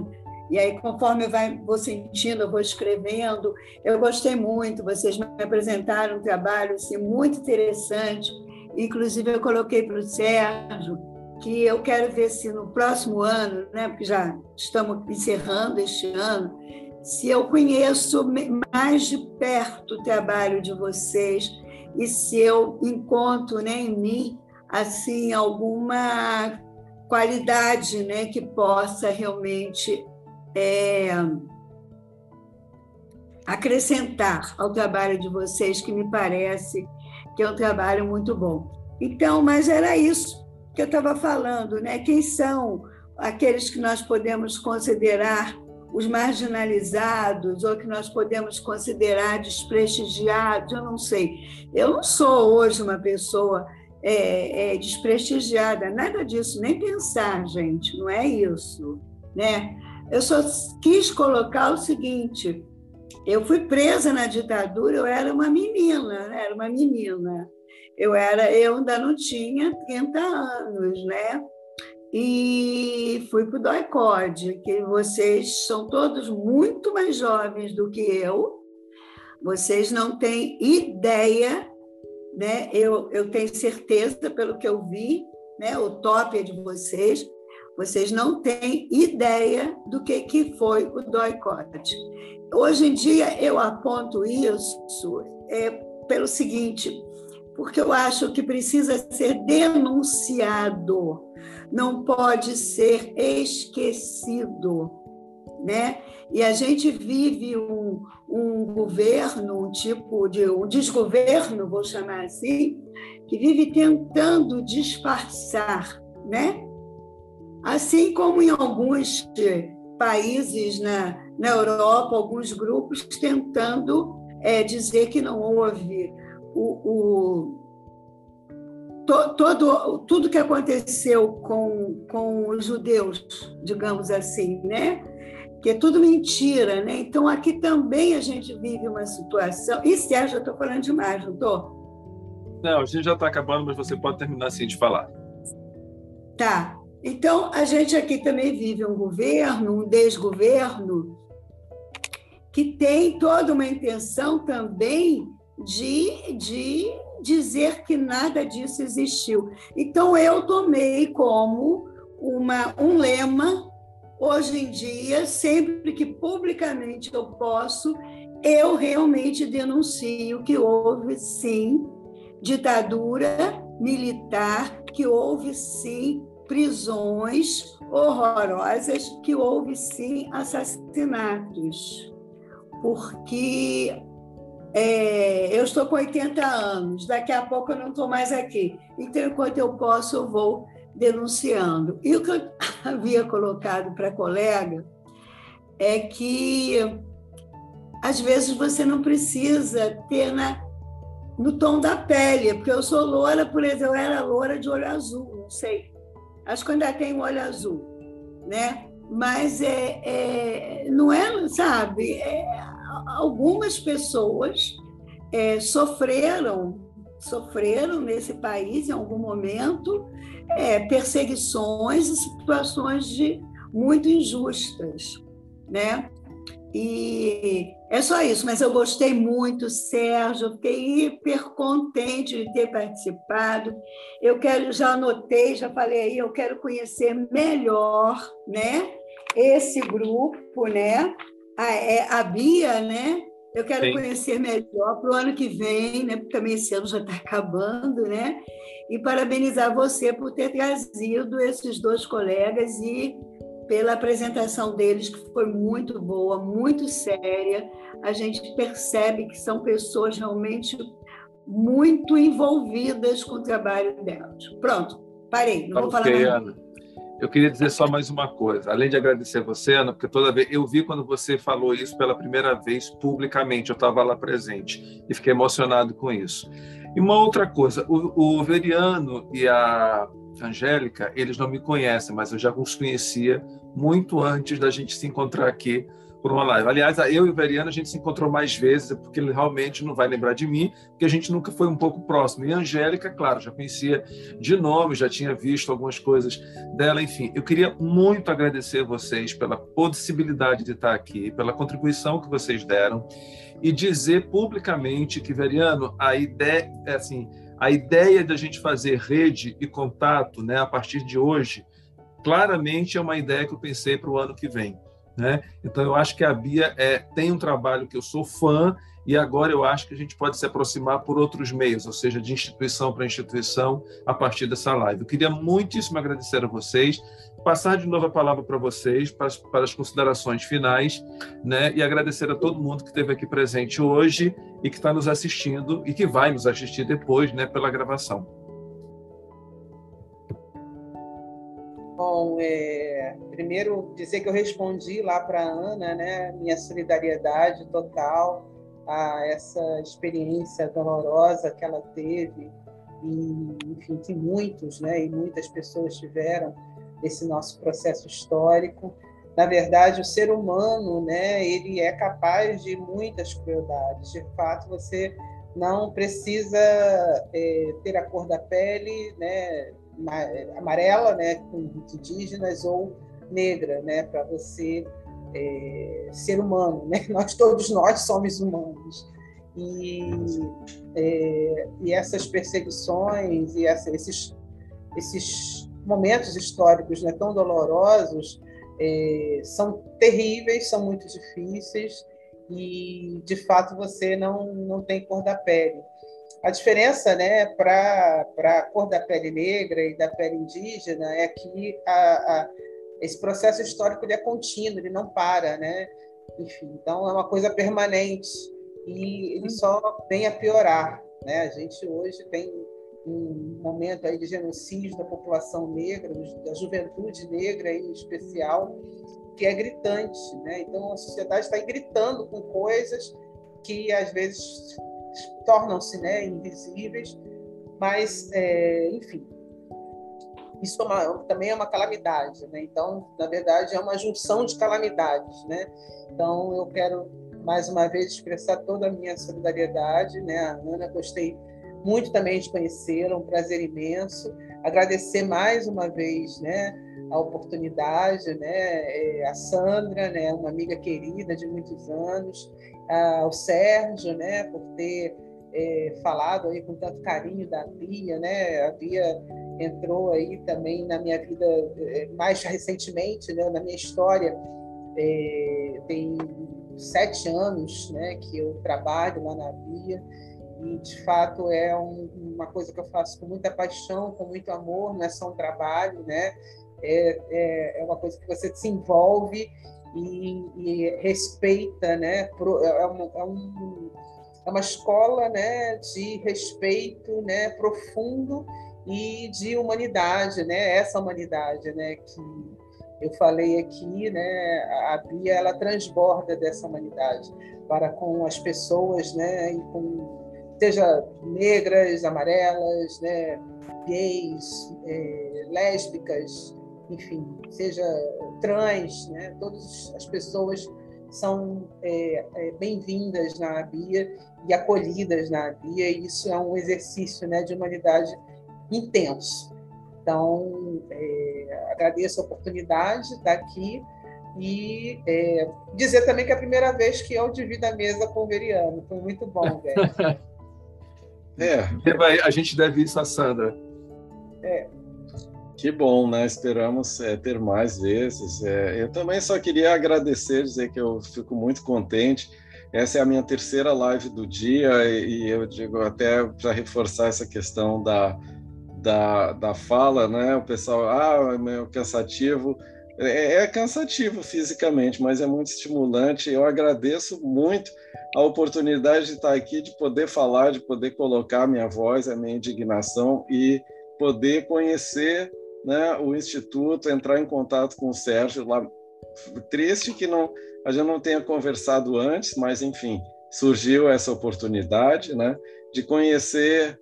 e aí, conforme eu vai, vou sentindo, eu vou escrevendo. Eu gostei muito, vocês me apresentaram um trabalho assim, muito interessante. Inclusive, eu coloquei para o Sérgio que eu quero ver se no próximo ano, né, porque já estamos encerrando este ano, se eu conheço mais de perto o trabalho de vocês e se eu encontro né, em mim assim alguma qualidade né, que possa realmente é, acrescentar ao trabalho de vocês, que me parece que é um trabalho muito bom. Então, mas era isso que eu estava falando, né? Quem são aqueles que nós podemos considerar os marginalizados ou que nós podemos considerar desprestigiados? Eu não sei. Eu não sou hoje uma pessoa é, é, desprestigiada, nada disso, nem pensar, gente, não é isso, né? Eu só quis colocar o seguinte: eu fui presa na ditadura, eu era uma menina, né? era uma menina eu era, eu ainda não tinha 30 anos, né? E fui para o DOICOD, que vocês são todos muito mais jovens do que eu, vocês não têm ideia, né? Eu, eu tenho certeza, pelo que eu vi, né? o top é de vocês, vocês não têm ideia do que, que foi o DOICOD. Hoje em dia, eu aponto isso é, pelo seguinte: porque eu acho que precisa ser denunciado, não pode ser esquecido, né? E a gente vive um, um governo, um tipo de um desgoverno, vou chamar assim, que vive tentando disfarçar, né? Assim como em alguns países na, na Europa, alguns grupos tentando é, dizer que não houve o, o, to, todo, tudo que aconteceu com, com os judeus, digamos assim, né? Que é tudo mentira, né? Então, aqui também a gente vive uma situação. E, Sérgio, eu estou falando demais, não estou? Não, a gente já está acabando, mas você pode terminar assim de falar. Tá. Então, a gente aqui também vive um governo, um desgoverno, que tem toda uma intenção também de, de dizer que nada disso existiu. Então, eu tomei como uma, um lema, hoje em dia, sempre que publicamente eu posso, eu realmente denuncio que houve, sim, ditadura militar, que houve, sim, prisões horrorosas, que houve, sim, assassinatos. Porque é, eu estou com 80 anos, daqui a pouco eu não estou mais aqui. Então, enquanto eu posso, eu vou denunciando. E o que eu havia colocado para a colega é que, às vezes, você não precisa ter na, no tom da pele, porque eu sou loura, por exemplo, eu era loura de olho azul, não sei. Acho que ainda tenho olho azul, né? Mas é, é não é, sabe? É, algumas pessoas é, sofreram sofreram nesse país em algum momento é, perseguições e situações de muito injustas, né? E é só isso, mas eu gostei muito, Sérgio, fiquei hiper contente de ter participado. Eu quero, já anotei, já falei aí, eu quero conhecer melhor, né? Esse grupo, né? A, é, a Bia, né? Eu quero Sim. conhecer melhor para o ano que vem, né? Porque também esse ano já está acabando, né? E parabenizar você por ter trazido esses dois colegas e pela apresentação deles, que foi muito boa, muito séria. A gente percebe que são pessoas realmente muito envolvidas com o trabalho delas. Pronto, parei, não vou falar mais. Ana. Eu queria dizer só mais uma coisa, além de agradecer você, Ana, porque toda vez eu vi quando você falou isso pela primeira vez publicamente, eu estava lá presente e fiquei emocionado com isso. E uma outra coisa, o, o Veriano e a Angélica, eles não me conhecem, mas eu já os conhecia muito antes da gente se encontrar aqui por uma live. Aliás, eu e o Veriano, a gente se encontrou mais vezes, porque ele realmente não vai lembrar de mim, porque a gente nunca foi um pouco próximo. E a Angélica, claro, já conhecia de nome, já tinha visto algumas coisas dela, enfim. Eu queria muito agradecer a vocês pela possibilidade de estar aqui, pela contribuição que vocês deram, e dizer publicamente que, Veriano, a ideia, é assim, a ideia de a gente fazer rede e contato né, a partir de hoje, claramente é uma ideia que eu pensei para o ano que vem. Né? Então, eu acho que a Bia é, tem um trabalho que eu sou fã e agora eu acho que a gente pode se aproximar por outros meios, ou seja, de instituição para instituição, a partir dessa live. Eu queria muitíssimo agradecer a vocês, passar de novo a palavra para vocês, para as, para as considerações finais, né? e agradecer a todo mundo que esteve aqui presente hoje e que está nos assistindo e que vai nos assistir depois né, pela gravação. Bom, é, primeiro dizer que eu respondi lá para Ana, né, minha solidariedade total a essa experiência dolorosa que ela teve e, enfim, que muitos, né, e muitas pessoas tiveram esse nosso processo histórico. Na verdade, o ser humano, né, ele é capaz de muitas crueldades. De fato, você não precisa é, ter a cor da pele, né, amarela, né, com indígenas, ou negra, né, para você é, ser humano, né? Nós todos nós somos humanos e, é, e essas perseguições e essa, esses esses momentos históricos né, tão dolorosos é, são terríveis, são muito difíceis e de fato você não não tem cor da pele. A diferença né, para a cor da pele negra e da pele indígena é que a, a, esse processo histórico ele é contínuo, ele não para. Né? Enfim, então, é uma coisa permanente e ele só vem a piorar. Né? A gente hoje tem um momento aí de genocídio da população negra, da juventude negra em especial, que é gritante. Né? Então, a sociedade está gritando com coisas que às vezes tornam-se né, invisíveis, Mas, é, enfim, isso é uma, também é uma calamidade, né? Então, na verdade, é uma junção de calamidades, né? Então, eu quero mais uma vez expressar toda a minha solidariedade, né? A Ana, gostei muito também de conhecê-la, um prazer imenso. Agradecer mais uma vez, né? A oportunidade, né? É, a Sandra, né? Uma amiga querida de muitos anos, ao Sérgio, né? Por ter é, falado aí com tanto carinho da Bia, né? A Bia entrou aí também na minha vida é, mais recentemente, né? Na minha história é, tem sete anos, né? Que eu trabalho lá na Bia e de fato é um, uma coisa que eu faço com muita paixão, com muito amor, não é só um trabalho, né? É, é, é uma coisa que você se envolve e, e respeita, né? É, um, é um é uma escola né, de respeito né, profundo e de humanidade, né? Essa humanidade, né, que eu falei aqui, né? A Bia ela transborda dessa humanidade para com as pessoas, né? E com seja negras, amarelas, né? Gays, é, lésbicas, enfim, seja trans, né? Todas as pessoas são é, é, bem-vindas na Bia e acolhidas na Bia, e isso é um exercício né, de humanidade intenso. Então, é, agradeço a oportunidade de estar aqui e é, dizer também que é a primeira vez que eu divido a mesa com o Veriano. Foi muito bom, velho. é. A gente deve isso a Sandra. É. Que bom, né? Esperamos é, ter mais vezes. É, eu também só queria agradecer, dizer que eu fico muito contente. Essa é a minha terceira live do dia e, e eu digo até para reforçar essa questão da, da, da fala, né? O pessoal, ah, é meu cansativo. É, é cansativo fisicamente, mas é muito estimulante. Eu agradeço muito a oportunidade de estar aqui, de poder falar, de poder colocar a minha voz, a minha indignação e poder conhecer né, o Instituto, entrar em contato com o Sérgio lá. Triste que não, a gente não tenha conversado antes, mas enfim, surgiu essa oportunidade né, de conhecer.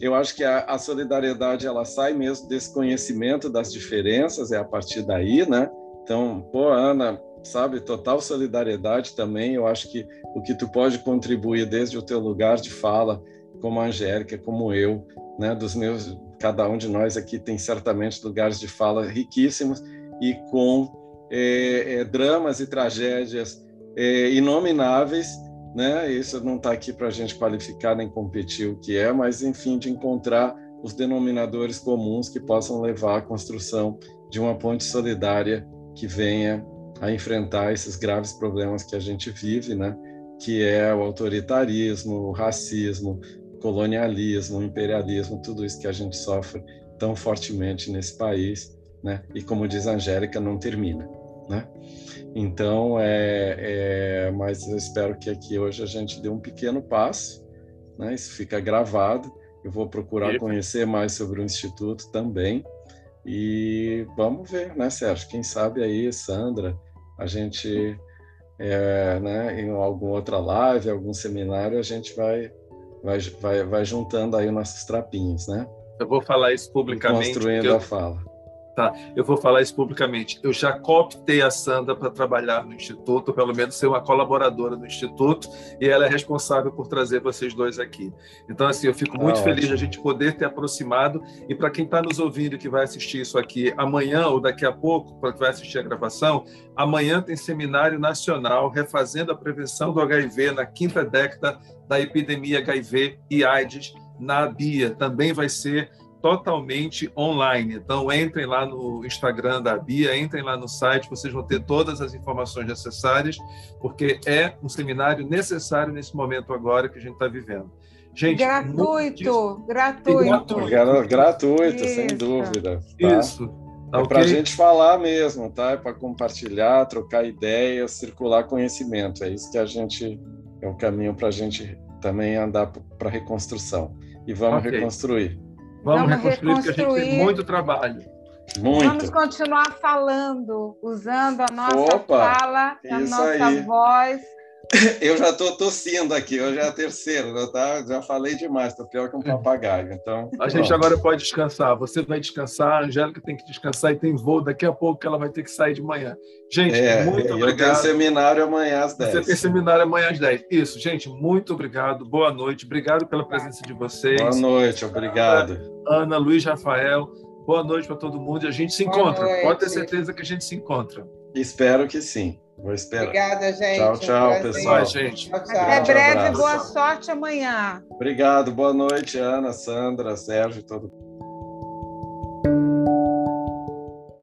Eu acho que a, a solidariedade ela sai mesmo desse conhecimento das diferenças, é a partir daí, né? Então, pô, Ana, sabe, total solidariedade também. Eu acho que o que tu pode contribuir desde o teu lugar de fala, como a Angélica, como eu, né, dos meus cada um de nós aqui tem certamente lugares de fala riquíssimos e com é, é, dramas e tragédias é, inomináveis, né? Isso não está aqui para a gente qualificar nem competir o que é, mas enfim de encontrar os denominadores comuns que possam levar à construção de uma ponte solidária que venha a enfrentar esses graves problemas que a gente vive, né? Que é o autoritarismo, o racismo, colonialismo, imperialismo, tudo isso que a gente sofre tão fortemente nesse país, né? E como diz a Angélica, não termina, né? Então, é, é, mas eu espero que aqui hoje a gente dê um pequeno passo, né? Isso fica gravado. Eu vou procurar conhecer mais sobre o Instituto também. E vamos ver, né, Sérgio? Quem sabe aí, Sandra, a gente, é, né, em alguma outra live, algum seminário, a gente vai vai, vai, vai juntando aí nossos trapinhos, né? Eu vou falar isso publicamente. Construindo eu... a fala. Tá, eu vou falar isso publicamente. Eu já cooptei a Sandra para trabalhar no Instituto, pelo menos ser uma colaboradora do Instituto, e ela é responsável por trazer vocês dois aqui. Então, assim, eu fico muito ah, feliz de a gente poder ter aproximado. E para quem está nos ouvindo que vai assistir isso aqui amanhã ou daqui a pouco, para quem vai assistir a gravação, amanhã tem seminário nacional refazendo a prevenção do HIV na quinta década da epidemia HIV e AIDS na BIA. Também vai ser totalmente online. Então, entrem lá no Instagram da Bia, entrem lá no site, vocês vão ter todas as informações necessárias, porque é um seminário necessário nesse momento agora que a gente está vivendo. Gente, gratuito, gratuito. Gratuito, gratuito sem dúvida. Tá? Isso. Tá é okay? para a gente falar mesmo, tá? É para compartilhar, trocar ideias, circular conhecimento. É isso que a gente é um caminho para a gente também andar para reconstrução. E vamos okay. reconstruir. Vamos, Vamos reconstruir, reconstruir, porque a gente tem muito trabalho. Muito. Vamos continuar falando, usando a nossa Opa, fala, a nossa aí. voz Eu já estou tossindo aqui, hoje é a terceira, já, tá, já falei demais, estou pior que um papagaio. Então, a gente agora pode descansar. Você vai descansar, a Angélica tem que descansar e tem voo daqui a pouco que ela vai ter que sair de manhã. Gente, é, muito eu obrigado. Eu tenho seminário amanhã às 10. Você tem seminário amanhã às 10. Isso, gente, muito obrigado. Boa noite. Obrigado pela presença de vocês. Boa noite, obrigado. Ana, Luiz, Rafael. Boa noite para todo mundo e a gente se encontra. Pode ter certeza que a gente se encontra. Espero que sim. Vou esperar. Obrigada, gente. Tchau, tchau, um pessoal. gente. Tchau, tchau. Até breve, boa sorte amanhã. Obrigado, boa noite, Ana, Sandra, Sérgio e todo mundo.